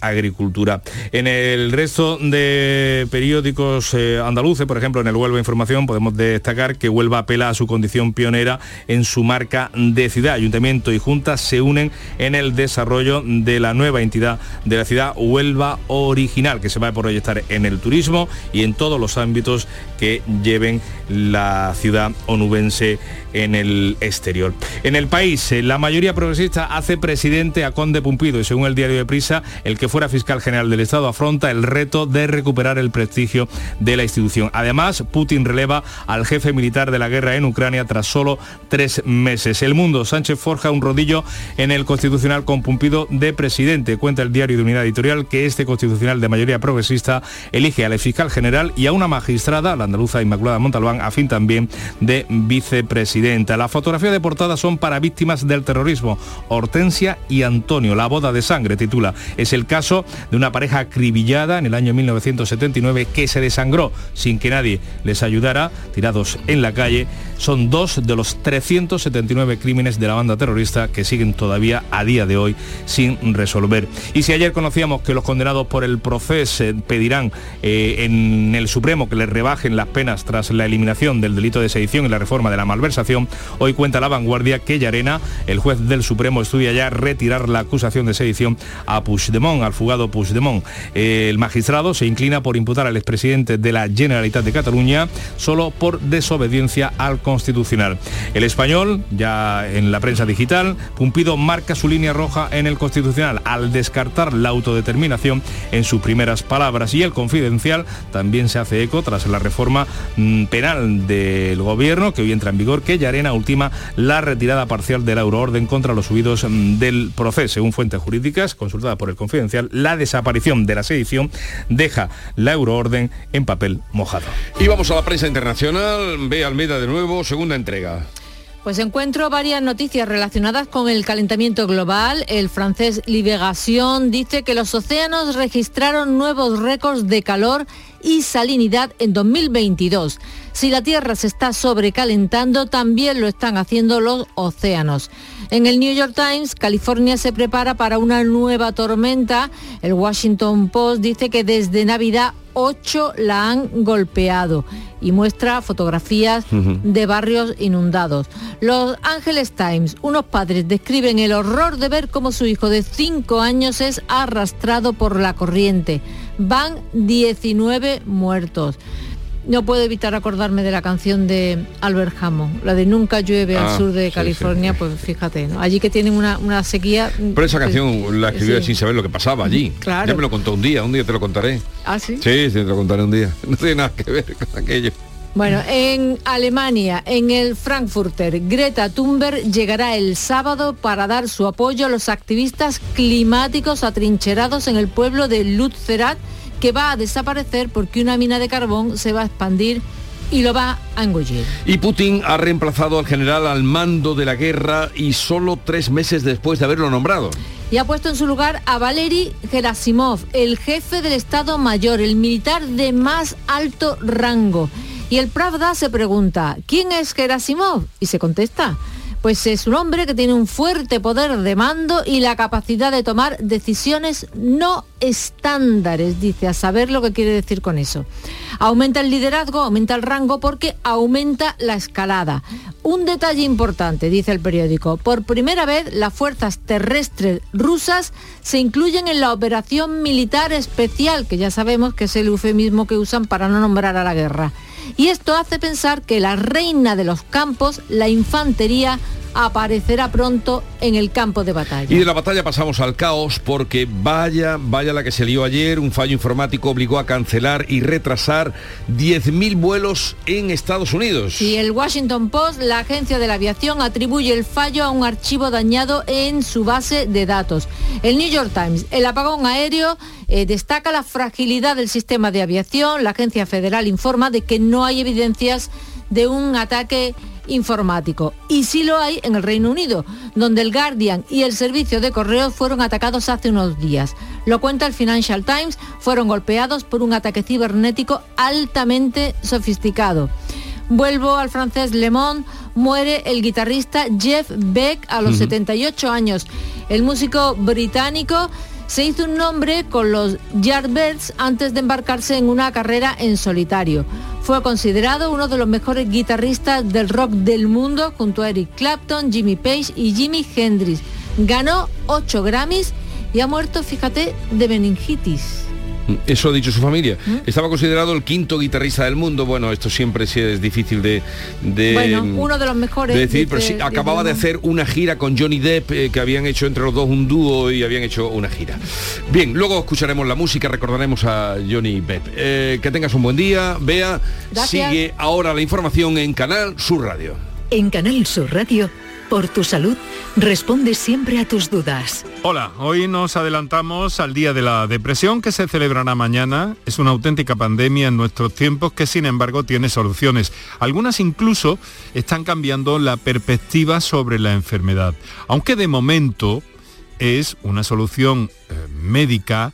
S10: Agricultura. En el resto de periódicos eh, andaluces, por ejemplo, en el Huelva Información, podemos destacar que Huelva apela a su condición pionera en su marca de ciudad. Ayuntamiento y Junta se unen en el desarrollo de la nueva entidad de la ciudad Huelva Original, que se va a proyectar en el turismo y en todos los ámbitos que lleven la ciudad onubense en el exterior. En el país, eh, la mayoría progresista hace presidente a Conde Pumpido y según el diario de Prisa, el que fuera fiscal general del Estado afronta el reto de recuperar el prestigio de la institución. Además, Putin releva al jefe militar de la guerra en Ucrania tras solo tres meses. El mundo, Sánchez forja un rodillo en el constitucional con Pumpido de presidente. Cuenta el diario de Unidad Editorial que este constitucional de mayoría progresista elige al fiscal general y a una magistrada, la andaluza Inmaculada Montalbán, a fin también de vicepresidenta. La fotografía de portada son para víctimas del terrorismo. Hortensia y Antonio, la boda de sangre, titula. Es el caso de una pareja acribillada en el año 1979 que se desangró sin que nadie les ayudara tirados en la calle, son dos de los 379 crímenes de la banda terrorista que siguen todavía a día de hoy sin resolver. Y si ayer conocíamos que los condenados por el proceso pedirán eh, en el Supremo que les rebajen las penas tras la eliminación del delito de sedición y la reforma de la malversación, hoy cuenta la vanguardia que Yarena, el juez del Supremo, estudia ya retirar la acusación de sedición a Puigdemont, al fugado Puigdemont. el magistrado se inclina por imputar al expresidente de la Generalitat de Cataluña solo por desobediencia al Constitucional. El español, ya en la prensa digital, Pumpido marca su línea roja en el Constitucional al descartar la autodeterminación en sus primeras palabras y el confidencial también se hace eco tras la reforma mm, del gobierno que hoy entra en vigor que Yarena ultima la retirada parcial de la euroorden contra los subidos mm, del proceso. Según fuentes jurídicas consultada por el confidencial, la desaparición de la sedición deja la euroorden en papel mojado.
S1: Y vamos a la prensa internacional. Ve Almeida de nuevo, segunda entrega.
S11: Pues encuentro varias noticias relacionadas con el calentamiento global. El francés Libération dice que los océanos registraron nuevos récords de calor y salinidad en 2022. Si la Tierra se está sobrecalentando, también lo están haciendo los océanos. En el New York Times, California se prepara para una nueva tormenta. El Washington Post dice que desde Navidad ocho la han golpeado y muestra fotografías de barrios inundados. Los Angeles Times, unos padres describen el horror de ver cómo su hijo de cinco años es arrastrado por la corriente. Van 19 muertos. No puedo evitar acordarme de la canción de Albert Hammond, la de Nunca llueve al
S1: Ah,
S11: sur de
S1: sí,
S11: California, pues fíjate, ¿no? allí que tienen una, una sequía.
S1: Pero esa
S11: pues,
S1: canción la escribió sin saber lo que pasaba allí.
S11: Claro.
S1: Ya me lo contó un día, un día te lo contaré.
S11: Ah, sí.
S1: Sí, sí, te lo contaré un día. (laughs) No tiene nada que ver con aquello.
S11: Bueno, en Alemania, en el Frankfurter, Greta Thunberg llegará el sábado para dar su apoyo a los activistas climáticos atrincherados en el pueblo de Lützerath, que va a desaparecer porque una mina de carbón se va a expandir y lo va a engullir.
S1: Y Putin ha reemplazado al general al mando de la guerra y solo tres meses después de haberlo nombrado.
S11: y ha puesto en su lugar a Valery Gerasimov, el jefe del Estado Mayor, el militar de más alto rango. Y el Pravda se pregunta, ¿quién es Gerasimov? Y se contesta, pues es un hombre que tiene un fuerte poder de mando y la capacidad de tomar decisiones no estándares, dice, a saber lo que quiere decir con eso. Aumenta el liderazgo, aumenta el rango porque aumenta la escalada. Un detalle importante, dice el periódico, por primera vez las fuerzas terrestres rusas se incluyen en la operación militar especial, que ya sabemos que es el eufemismo que usan para no nombrar a la guerra. Y esto hace pensar que la reina de los campos, la infantería, aparecerá pronto en el campo de batalla.
S1: Y de la batalla pasamos al caos porque vaya, vaya la que se lió ayer, un fallo informático obligó a cancelar y retrasar 10.000 vuelos en Estados Unidos.
S11: Y el Washington Post, la agencia de la aviación, atribuye el fallo a un archivo dañado en su base de datos. El New York Times, el apagón aéreo eh, destaca la fragilidad del sistema de aviación. La agencia federal informa de que no hay evidencias de un ataque informático. Y sí lo hay en el Reino Unido, donde el Guardian y el servicio de correos fueron atacados hace unos días. Lo cuenta el Financial Times, fueron golpeados por un ataque cibernético altamente sofisticado. Vuelvo al francés Le Monde, muere el guitarrista Jeff Beck a los
S26: Ujú.
S11: 78 años. El músico británico se hizo un nombre con los Yardbirds antes de embarcarse en una carrera en solitario. Fue considerado uno de los mejores guitarristas del rock del mundo junto a Eric Clapton, Jimmy Page y Jimi Hendrix. Ganó 8 Grammys y ha muerto, fíjate, de meningitis.
S1: Eso ha dicho su familia. Estaba considerado el quinto guitarrista del mundo. Bueno, esto siempre sí es difícil de, de,
S11: bueno, uno de los mejores.
S1: de decir, pero sí, acababa de hacer una gira con Johnny Depp, eh, que habían hecho entre los dos un dúo y habían hecho una gira. Bien, luego escucharemos la música, recordaremos a Johnny Depp. Eh, que tengas un buen día.
S2: Gracias.
S1: Sigue ahora la información en Canal Sur Radio.
S2: En Canal Sur Radio, por tu salud, responde siempre a tus dudas.
S27: Hola, hoy nos adelantamos al Día de la Depresión que se celebrará mañana. Es una auténtica pandemia en nuestros tiempos que sin embargo tiene soluciones. Algunas incluso están cambiando la perspectiva sobre la enfermedad. Aunque de momento es una solución eh, médica,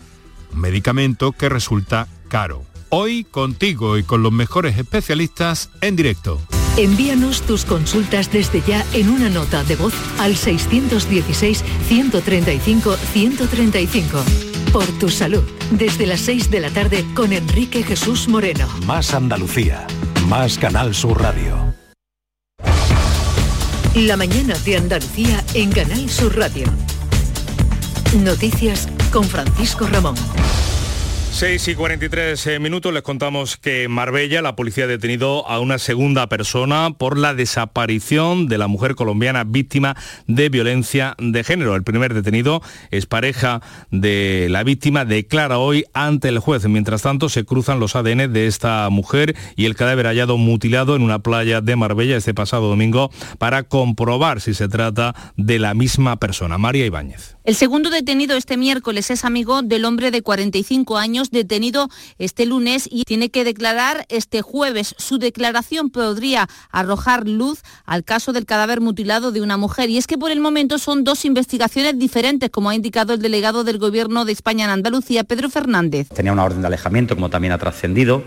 S27: un medicamento que resulta caro. Hoy contigo y con los mejores especialistas en directo.
S2: Envíanos tus consultas desde ya en una nota de voz al 616-135-135. Por tu salud, desde las 6 de la tarde con Enrique Jesús Moreno.
S28: Más Andalucía, más Canal Sur Radio.
S2: La mañana de Andalucía en Canal Sur Radio. Noticias con Francisco Ramón.
S10: 6 y 43 eh, minutos les contamos que en Marbella la policía ha detenido a una segunda persona por la desaparición de la mujer colombiana víctima de violencia de género. El primer detenido es pareja de la víctima, declara hoy ante el juez. Mientras tanto se cruzan los ADN de esta mujer y el cadáver hallado mutilado en una playa de Marbella este pasado domingo para comprobar si se trata de la misma persona. María Ibáñez.
S26: El segundo detenido este miércoles es amigo del hombre de 45 años
S29: detenido este lunes y tiene que declarar este jueves. Su declaración podría arrojar luz al caso del cadáver mutilado de una mujer. Y es que por el momento son dos investigaciones diferentes, como ha indicado el delegado del Gobierno de España en Andalucía, Pedro Fernández.
S26: Tenía una orden de alejamiento, como también ha trascendido,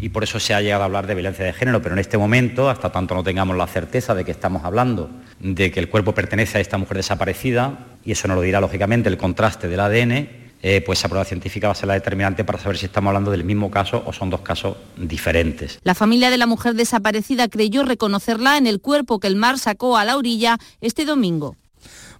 S26: y por eso se ha llegado a hablar de violencia de género, pero en este momento, hasta tanto no tengamos la certeza de que estamos hablando de que el cuerpo pertenece a esta mujer desaparecida, y eso no lo dirá lógicamente el contraste del ADN, eh, pues esa prueba científica va a ser la determinante para saber si estamos hablando del mismo caso o son dos casos diferentes.
S29: La familia de la mujer desaparecida creyó reconocerla en el cuerpo que el mar sacó a la orilla este domingo.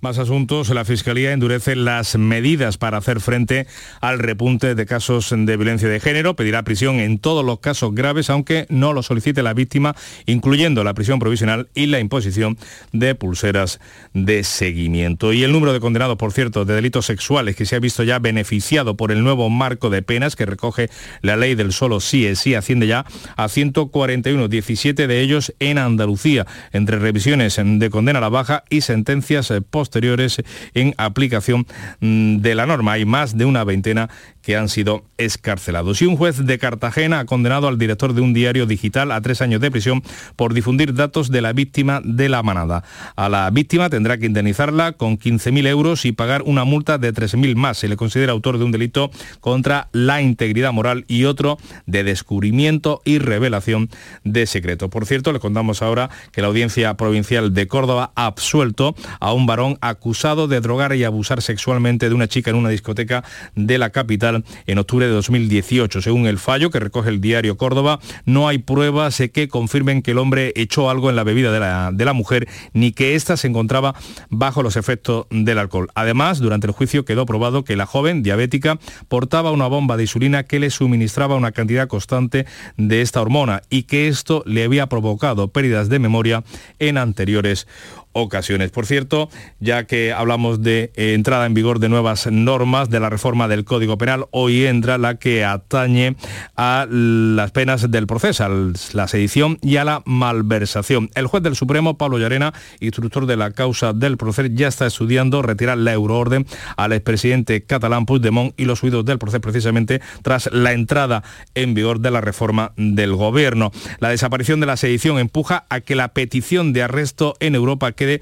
S10: Más asuntos. La Fiscalía endurece las medidas para hacer frente al repunte de casos de violencia de género. Pedirá prisión en todos los casos graves, aunque no lo solicite la víctima, incluyendo la prisión provisional y la imposición de pulseras de seguimiento. Y el número de condenados, por cierto, de delitos sexuales que se ha visto ya beneficiado por el nuevo marco de penas que recoge la ley del solo sí es sí asciende ya a 141, 17 de ellos en Andalucía, entre revisiones de condena a la baja y sentencias post posteriores en aplicación mm, de la norma. Hay más de una veintena que han sido escarcelados. Y un juez de Cartagena ha condenado al director de un diario digital a tres años de prisión por difundir datos de la víctima de la manada. A la víctima tendrá que indemnizarla con 15.000 euros y pagar una multa de 3.000 más. Se le considera autor de un delito contra la integridad moral y otro de descubrimiento y revelación de secreto. Por cierto, le contamos ahora que la Audiencia Provincial de Córdoba ha absuelto a un varón acusado de drogar y abusar sexualmente de una chica en una discoteca de la capital en octubre de 2018. Según el fallo que recoge el diario Córdoba, no hay pruebas que confirmen que el hombre echó algo en la bebida de la, mujer ni que ésta se encontraba bajo los efectos del alcohol. Además, durante el juicio quedó probado que la joven diabética portaba una bomba de insulina que le suministraba una cantidad constante de esta hormona y que esto le había provocado pérdidas de memoria en anteriores ocasiones. Por cierto, ya que hablamos de eh, entrada en vigor de nuevas normas de la reforma del Código Penal, hoy entra la que atañe a las penas del proceso, a la sedición y a la malversación. El juez del Supremo, Pablo Llarena, instructor de la causa del proceso, ya está estudiando retirar la euroorden al expresidente catalán Puigdemont y los huidos del proceso precisamente tras la entrada en vigor de la reforma del gobierno. La desaparición de la sedición empuja a que la petición de arresto en Europa quede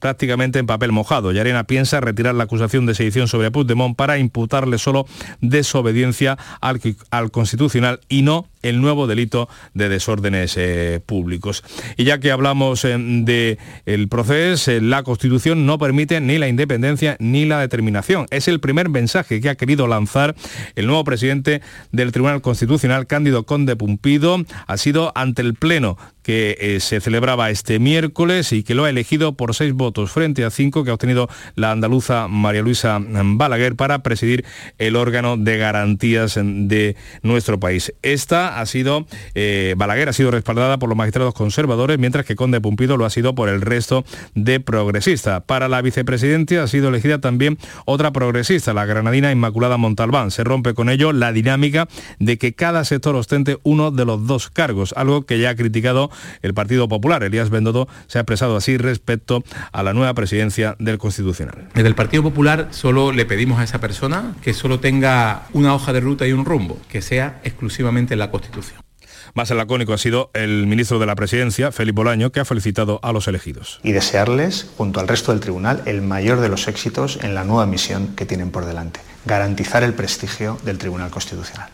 S10: prácticamente en papel mojado. Yarena piensa retirar la acusación de sedición sobre Puigdemont para imputarle solo desobediencia al, al Constitucional y no el nuevo delito de desórdenes eh, públicos. Y ya que hablamos eh, de el proceso, eh, la Constitución no permite ni la independencia ni la determinación. Es el primer mensaje que ha querido lanzar el nuevo presidente del Tribunal Constitucional, Cándido Conde Pumpido, ha sido ante el Pleno que se celebraba este miércoles y que lo ha elegido por seis votos frente a cinco que ha obtenido la andaluza María Luisa Balaguer para presidir el órgano de garantías de nuestro país. Esta ha sido, eh, Balaguer ha sido respaldada por los magistrados conservadores, mientras que Conde Pumpido lo ha sido por el resto de progresistas. Para la vicepresidencia ha sido elegida también otra progresista, la granadina Inmaculada Montalbán. Se rompe con ello la dinámica de que cada sector ostente uno de los dos cargos, algo que ya ha criticado el Partido Popular. Elías Bendodo se ha expresado así respecto a la nueva presidencia del Constitucional.
S30: Desde el Partido Popular solo le pedimos a esa persona que solo tenga una hoja de ruta y un rumbo, que sea exclusivamente la Constitución.
S10: Más lacónico ha sido el ministro de la Presidencia, Felipe Bolaño, que ha felicitado a los elegidos.
S31: Y desearles, junto al resto del tribunal, el mayor de los éxitos en la nueva misión que tienen por delante, garantizar el prestigio del Tribunal Constitucional.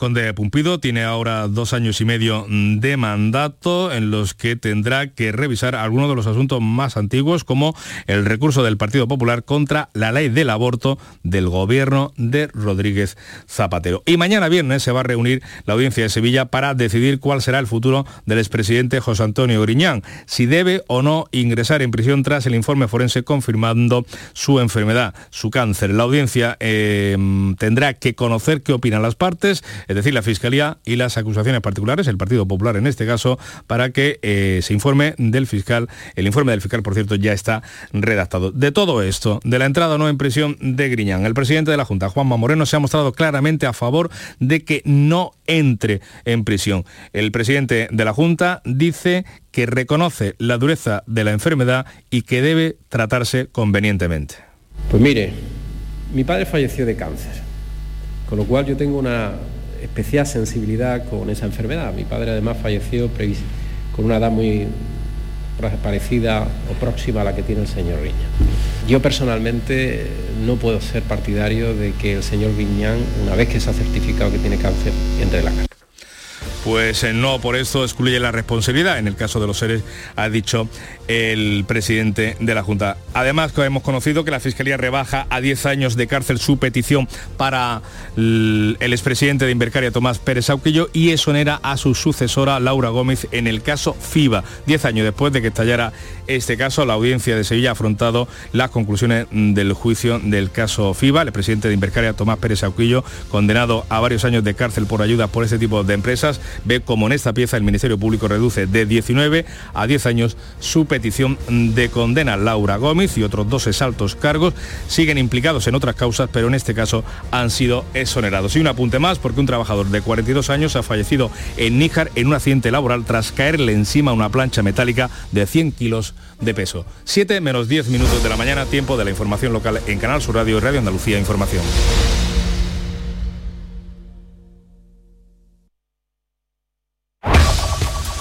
S10: Conde Pumpido tiene ahora dos años y medio de mandato en los que tendrá que revisar algunos de los asuntos más antiguos como el recurso del Partido Popular contra la ley del aborto del gobierno de Rodríguez Zapatero. Y mañana viernes se va a reunir la audiencia de Sevilla para decidir cuál será el futuro del expresidente José Antonio Griñán, si debe o no ingresar en prisión tras el informe forense confirmando su enfermedad, su cáncer. La audiencia eh, tendrá que conocer qué opinan las partes, es decir, la Fiscalía y las acusaciones particulares, el Partido Popular en este caso, para que eh, se informe del fiscal. El informe del fiscal, por cierto, ya está redactado. De todo esto, de la entrada o no en prisión de Griñán, el presidente de la Junta, Juanma Moreno, se ha mostrado claramente a favor de que no entre en prisión. El presidente de la Junta dice que reconoce la dureza de la enfermedad y que debe tratarse convenientemente.
S32: Pues mire, mi padre falleció de cáncer Con lo cual yo tengo una especial sensibilidad con esa enfermedad. Mi padre además falleció con una edad muy parecida o próxima a la que tiene el señor Viña. Yo personalmente no puedo ser partidario de que el señor Viñán, una vez que se ha certificado que tiene cáncer, entre en la cárcel
S10: pues eh, no por esto excluye la responsabilidad. En el caso de los seres ha dicho el presidente de la Junta. Además, hemos conocido que la Fiscalía rebaja a 10 años de cárcel su petición para el expresidente de Invercaria, Tomás Pérez Auquillo, y exonera a su sucesora, Laura Gómez, en el caso FIBA. Diez años después de que estallara este caso, la audiencia de Sevilla ha afrontado las conclusiones del juicio del caso FIBA. El presidente de Invercaria, Tomás Pérez Auquillo, condenado a varios años de cárcel por ayuda por este tipo de empresas, ve como en esta pieza el Ministerio Público reduce de 19 a 10 años su petición de condena. Laura Gómez y otros dos exaltos cargos siguen implicados en otras causas, pero en este caso han sido exonerados. Y un apunte más, porque un trabajador de 42 años ha fallecido en Níjar en un accidente laboral tras caerle encima una plancha metálica de 100 kilos de peso. 7 menos 10 minutos de la mañana, tiempo de la información local en Canal Sur Radio y Radio Andalucía Información.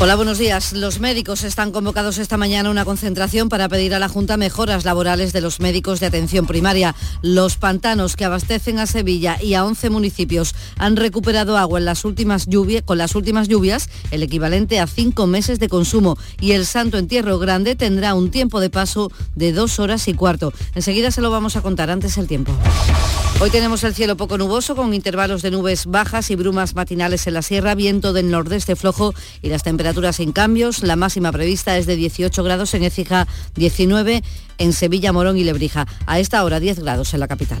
S33: Hola, buenos días. Los médicos están convocados esta mañana a una concentración para pedir a la Junta mejoras laborales de los médicos de atención primaria. Los pantanos que abastecen a Sevilla y a 11 municipios han recuperado agua en las últimas lluvias, con las últimas lluvias, el equivalente a cinco meses de consumo. Y el Santo Entierro Grande tendrá un tiempo de paso de dos horas y cuarto. Enseguida se lo vamos a contar antes el tiempo. Hoy tenemos el cielo poco nuboso con intervalos de nubes bajas y brumas matinales en la sierra, viento del nordeste flojo y las temperaturas sin cambios. La máxima prevista es de 18 grados en Écija, 19 en Sevilla, Morón y Lebrija. A esta hora 10 grados en la capital.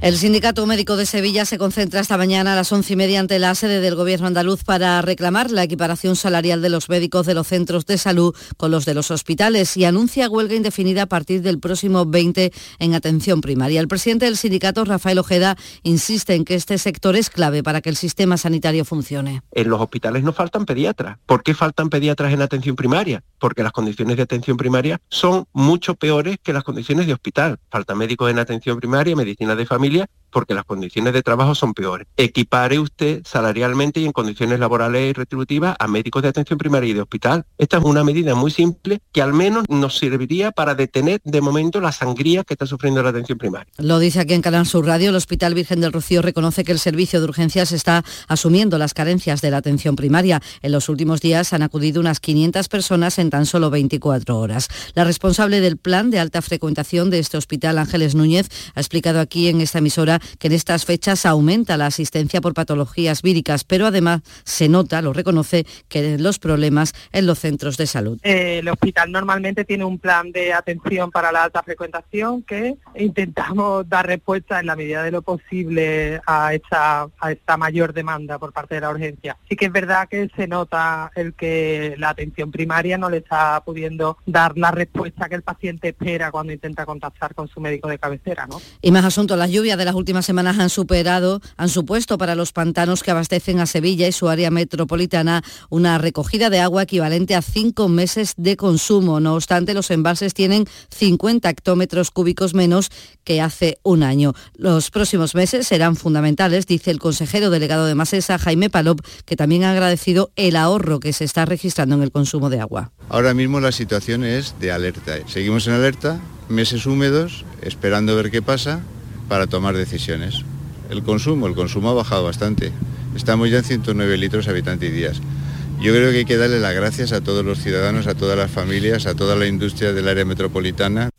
S33: El Sindicato Médico de Sevilla se concentra esta mañana a las once y media ante la sede del Gobierno andaluz para reclamar la equiparación salarial de los médicos de los centros de salud con los de los hospitales y anuncia huelga indefinida a partir del próximo 20 en atención primaria. El presidente del sindicato, Rafael Ojeda, insiste en que este sector es clave para que el sistema sanitario funcione.
S34: En los hospitales no faltan pediatras. ¿Por qué faltan pediatras en atención primaria? Porque las condiciones de atención primaria son mucho peores que las condiciones de hospital. Falta médicos en atención primaria, medicina de familia фамилия porque las condiciones de trabajo son peores. Equipare usted salarialmente y en condiciones laborales y retributivas a médicos de atención primaria y de hospital. Esta es una medida muy simple que al menos nos serviría para detener de momento la sangría que está sufriendo la atención primaria.
S33: Lo dice aquí en Canal Sur Radio, el Hospital Virgen del Rocío reconoce que el servicio de urgencias está asumiendo las carencias de la atención primaria. En los últimos días han acudido unas 500 personas en tan solo 24 horas. La responsable del plan de alta frecuentación de este hospital, Ángeles Núñez, ha explicado aquí en esta emisora que en estas fechas aumenta la asistencia por patologías víricas, pero además se nota, lo reconoce, que los problemas en los centros de salud.
S35: Eh, el hospital normalmente tiene un plan de atención para la alta frecuentación que intentamos dar respuesta en la medida de lo posible a esta, a esta mayor demanda por parte de la urgencia. Sí que es verdad que se nota el que la atención primaria no le está pudiendo dar la respuesta que el paciente espera cuando intenta contactar con su médico de cabecera. ¿no?
S33: Y más asuntos, las lluvias de las últimas semanas han superado, han supuesto para los pantanos que abastecen a Sevilla y su área metropolitana una recogida de agua equivalente a cinco meses de consumo. No obstante, los embalses tienen 50 hectómetros cúbicos menos que hace un año. Los próximos meses serán fundamentales, dice el consejero delegado de Masesa, Jaime Palop, que también ha agradecido el ahorro que se está registrando en el consumo de agua.
S36: Ahora mismo la situación es de alerta. Seguimos en alerta, meses húmedos, esperando ver qué pasa para tomar decisiones. El consumo, el consumo ha bajado bastante. Estamos ya en 109 litros habitante y días. Yo creo que hay que darle las gracias a todos los ciudadanos, a todas las familias, a toda la industria del área metropolitana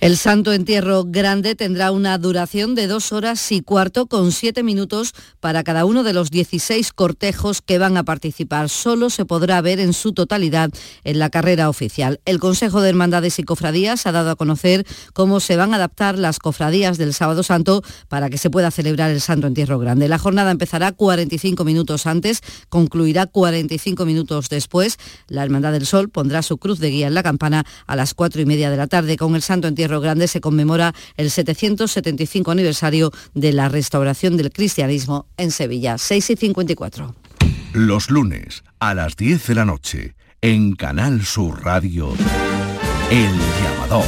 S33: El Santo Entierro Grande tendrá una duración de dos horas y cuarto con siete minutos para cada uno de los 16 cortejos que van a participar. Solo se podrá ver en su totalidad en la carrera oficial. El Consejo de Hermandades y Cofradías ha dado a conocer cómo se van a adaptar las cofradías del Sábado Santo para que se pueda celebrar el Santo Entierro Grande. La jornada empezará 45 minutos antes, concluirá 45 minutos después. La Hermandad del Sol pondrá su cruz de guía en la campana a las cuatro y media de la tarde con el Santo Entierro Grande se conmemora el 775 aniversario de la restauración del cristianismo en Sevilla. 6 y 54.
S15: Los lunes a las 10 de la noche en Canal Sur Radio, El Llamador.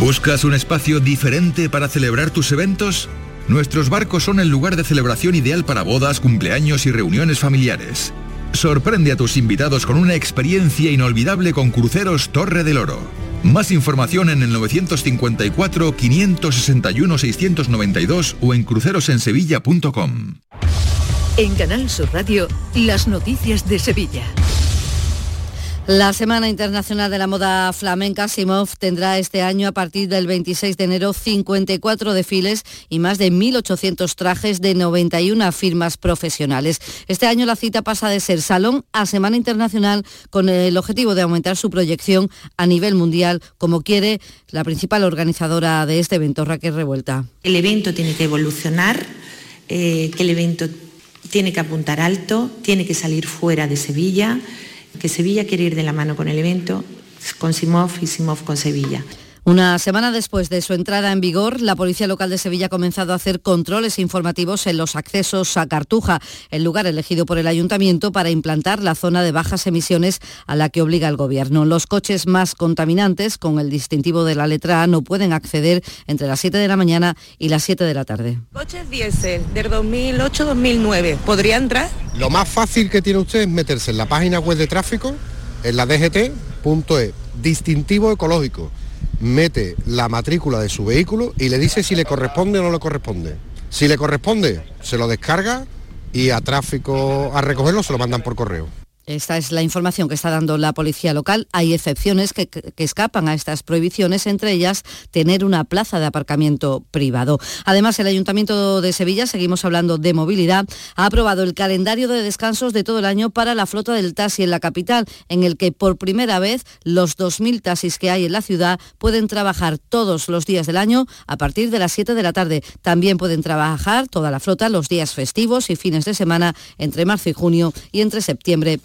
S37: ¿Buscas un espacio diferente para celebrar tus eventos? Nuestros barcos son el lugar de celebración ideal para bodas, cumpleaños y reuniones familiares. Sorprende a tus invitados con una experiencia inolvidable con Cruceros Torre del Oro. Más información en el 954-561-692 o en crucerosensevilla.com.
S2: En Canal Sur Radio, las noticias de Sevilla.
S33: La Semana Internacional de la Moda Flamenca Simov tendrá este año a partir del 26 de enero 54 desfiles y más de 1.800 trajes de 91 firmas profesionales. Este año la cita pasa de ser salón a Semana Internacional con el objetivo de aumentar su proyección a nivel mundial, como quiere la principal organizadora de este evento, Raquel Revuelta.
S38: El evento tiene que evolucionar, eh, que el evento tiene que apuntar alto, tiene que salir fuera de Sevilla que Sevilla quiere ir de la mano con el evento, con Simov y Simov con Sevilla.
S33: Una semana después de su entrada en vigor, la Policía Local de Sevilla ha comenzado a hacer controles informativos en los accesos a Cartuja, el lugar elegido por el Ayuntamiento para implantar la zona de bajas emisiones a la que obliga el Gobierno. Los coches más contaminantes, con el distintivo de la letra A, no pueden acceder entre las 7 de la mañana y las 7 de la tarde.
S39: Coches diésel del 2008-2009, ¿podría entrar?
S40: Lo más fácil que tiene usted es meterse en la página web de tráfico, en la dgt.e, distintivo ecológico mete la matrícula de su vehículo y le dice si le corresponde o no le corresponde. Si le corresponde, se lo descarga y a tráfico a recogerlo se lo mandan por correo.
S33: Esta es la información que está dando la policía local. Hay excepciones que, escapan a estas prohibiciones, entre ellas tener una plaza de aparcamiento privado. Además, el Ayuntamiento de Sevilla, seguimos hablando de movilidad, ha aprobado el calendario de descansos de todo el año para la flota del taxi en la capital, en el que por primera vez los 2.000 taxis que hay en la ciudad pueden trabajar todos los días del año a partir de las 7 de la tarde. También pueden trabajar toda la flota los días festivos y fines de semana entre marzo y junio y entre septiembre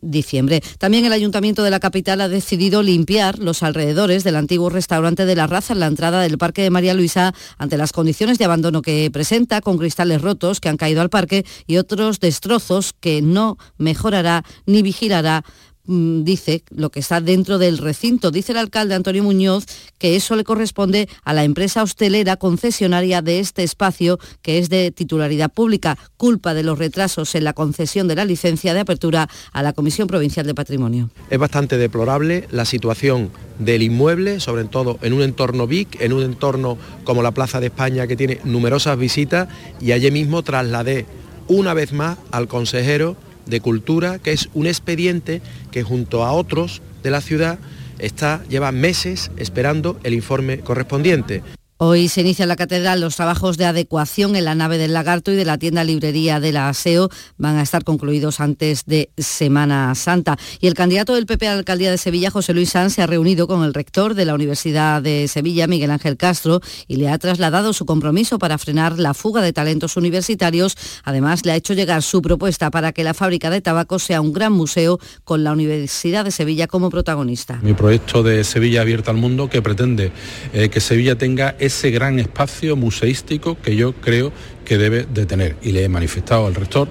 S33: diciembre. También el Ayuntamiento de la capital ha decidido limpiar los alrededores del antiguo restaurante de la raza en la entrada del Parque de María Luisa ante las condiciones de abandono que presenta, con cristales rotos que han caído al parque y otros destrozos que no mejorará ni vigilará Mm, dice lo que está dentro del recinto. Dice el alcalde Antonio Muñoz que eso le corresponde a la empresa hostelera concesionaria de este espacio que es de titularidad pública, culpa de los retrasos en la concesión de la licencia de apertura a la Comisión Provincial de Patrimonio.
S40: Es bastante deplorable la situación del inmueble, sobre todo en un entorno BIC, en un entorno como la Plaza de España que tiene numerosas visitas y allí mismo trasladé una vez más al consejero de Cultura, que es un expediente que junto a otros de la ciudad está, lleva meses esperando el informe correspondiente.
S33: Hoy se inicia la catedral los trabajos de adecuación en la nave del lagarto y de la tienda librería de la ASEO. Van a estar concluidos antes de Semana Santa. Y el candidato del PP a la alcaldía de Sevilla, José Luis Sanz, se ha reunido con el rector de la Universidad de Sevilla, Miguel Ángel Castro, y le ha trasladado su compromiso para frenar la fuga de talentos universitarios. Además, le ha hecho llegar su propuesta para que la fábrica de tabaco sea un gran museo con la Universidad de Sevilla como protagonista.
S41: Mi proyecto de Sevilla abierta al mundo que pretende eh, que Sevilla tenga ese gran espacio museístico que yo creo que debe de tener. Y le he manifestado al rector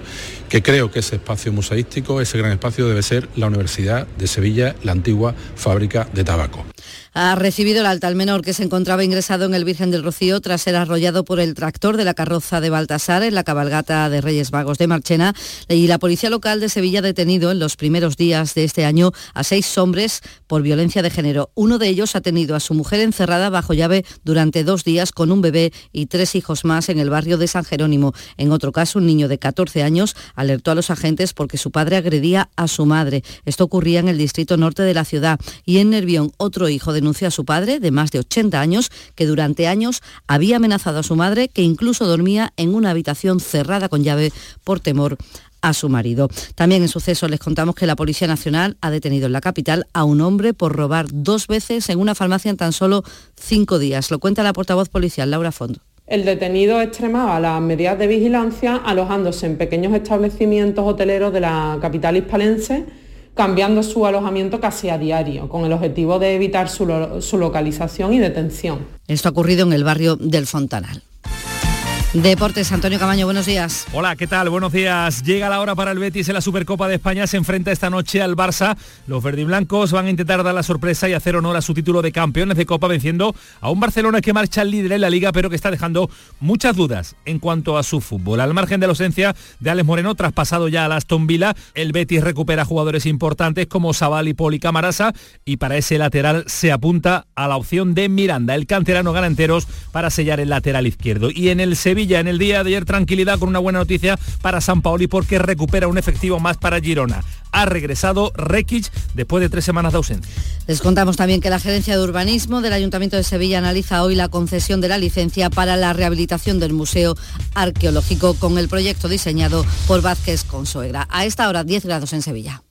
S41: que creo que ese espacio museístico, ese gran espacio debe ser la Universidad de Sevilla, la antigua fábrica de tabaco
S33: ha recibido el alta al menor que se encontraba ingresado en el Virgen del Rocío tras ser arrollado por el tractor de la carroza de Baltasar en la cabalgata de Reyes Vagos de Marchena y la policía local de Sevilla ha detenido en los primeros días de este año a seis hombres por violencia de género. Uno de ellos ha tenido a su mujer encerrada bajo llave durante dos días con un bebé y tres hijos más en el barrio de San Jerónimo. En otro caso, un niño de 14 años alertó a los agentes porque su padre agredía a su madre. Esto ocurría en el distrito norte de la ciudad y en Nervión otro hijo denunció a su padre, de más de 80 años, que durante años había amenazado a su madre, que incluso dormía en una habitación cerrada con llave por temor a su marido. También en suceso les contamos que la Policía Nacional ha detenido en la capital a un hombre por robar dos veces en una farmacia en tan solo cinco días. Lo cuenta la portavoz policial Laura Fondo.
S35: El detenido extremaba las medidas de vigilancia alojándose en pequeños establecimientos hoteleros de la capital hispalense, cambiando su alojamiento casi a diario, con el objetivo de evitar su, su localización y detención.
S33: Esto ha ocurrido en el barrio del Fontanal. Deportes, Antonio Camaño, buenos días.
S24: Hola, ¿qué tal? Buenos días. Llega la hora para el Betis en la Supercopa de España. Se enfrenta esta noche al Barça. Los verdiblancos van a intentar dar la sorpresa y hacer honor a su título de campeones de Copa venciendo a un Barcelona que marcha al líder en la liga, pero que está dejando muchas dudas en cuanto a su fútbol. Al margen de la ausencia de Alex Moreno, traspasado ya a Aston Villa, el Betis recupera jugadores importantes como Sabal y Poli Camarasa y para ese lateral se apunta a la opción de Miranda. El canterano gana enteros para sellar el lateral izquierdo. Y en el En el día de ayer tranquilidad con una buena noticia para San Paoli porque recupera un efectivo más para Girona. Ha regresado Rekic después de tres semanas de ausencia.
S33: Les contamos también que la Gerencia de Urbanismo del Ayuntamiento de Sevilla analiza hoy la concesión de la licencia para la rehabilitación del Museo Arqueológico con el proyecto diseñado por Vázquez Consuegra. A esta hora 10 grados en Sevilla.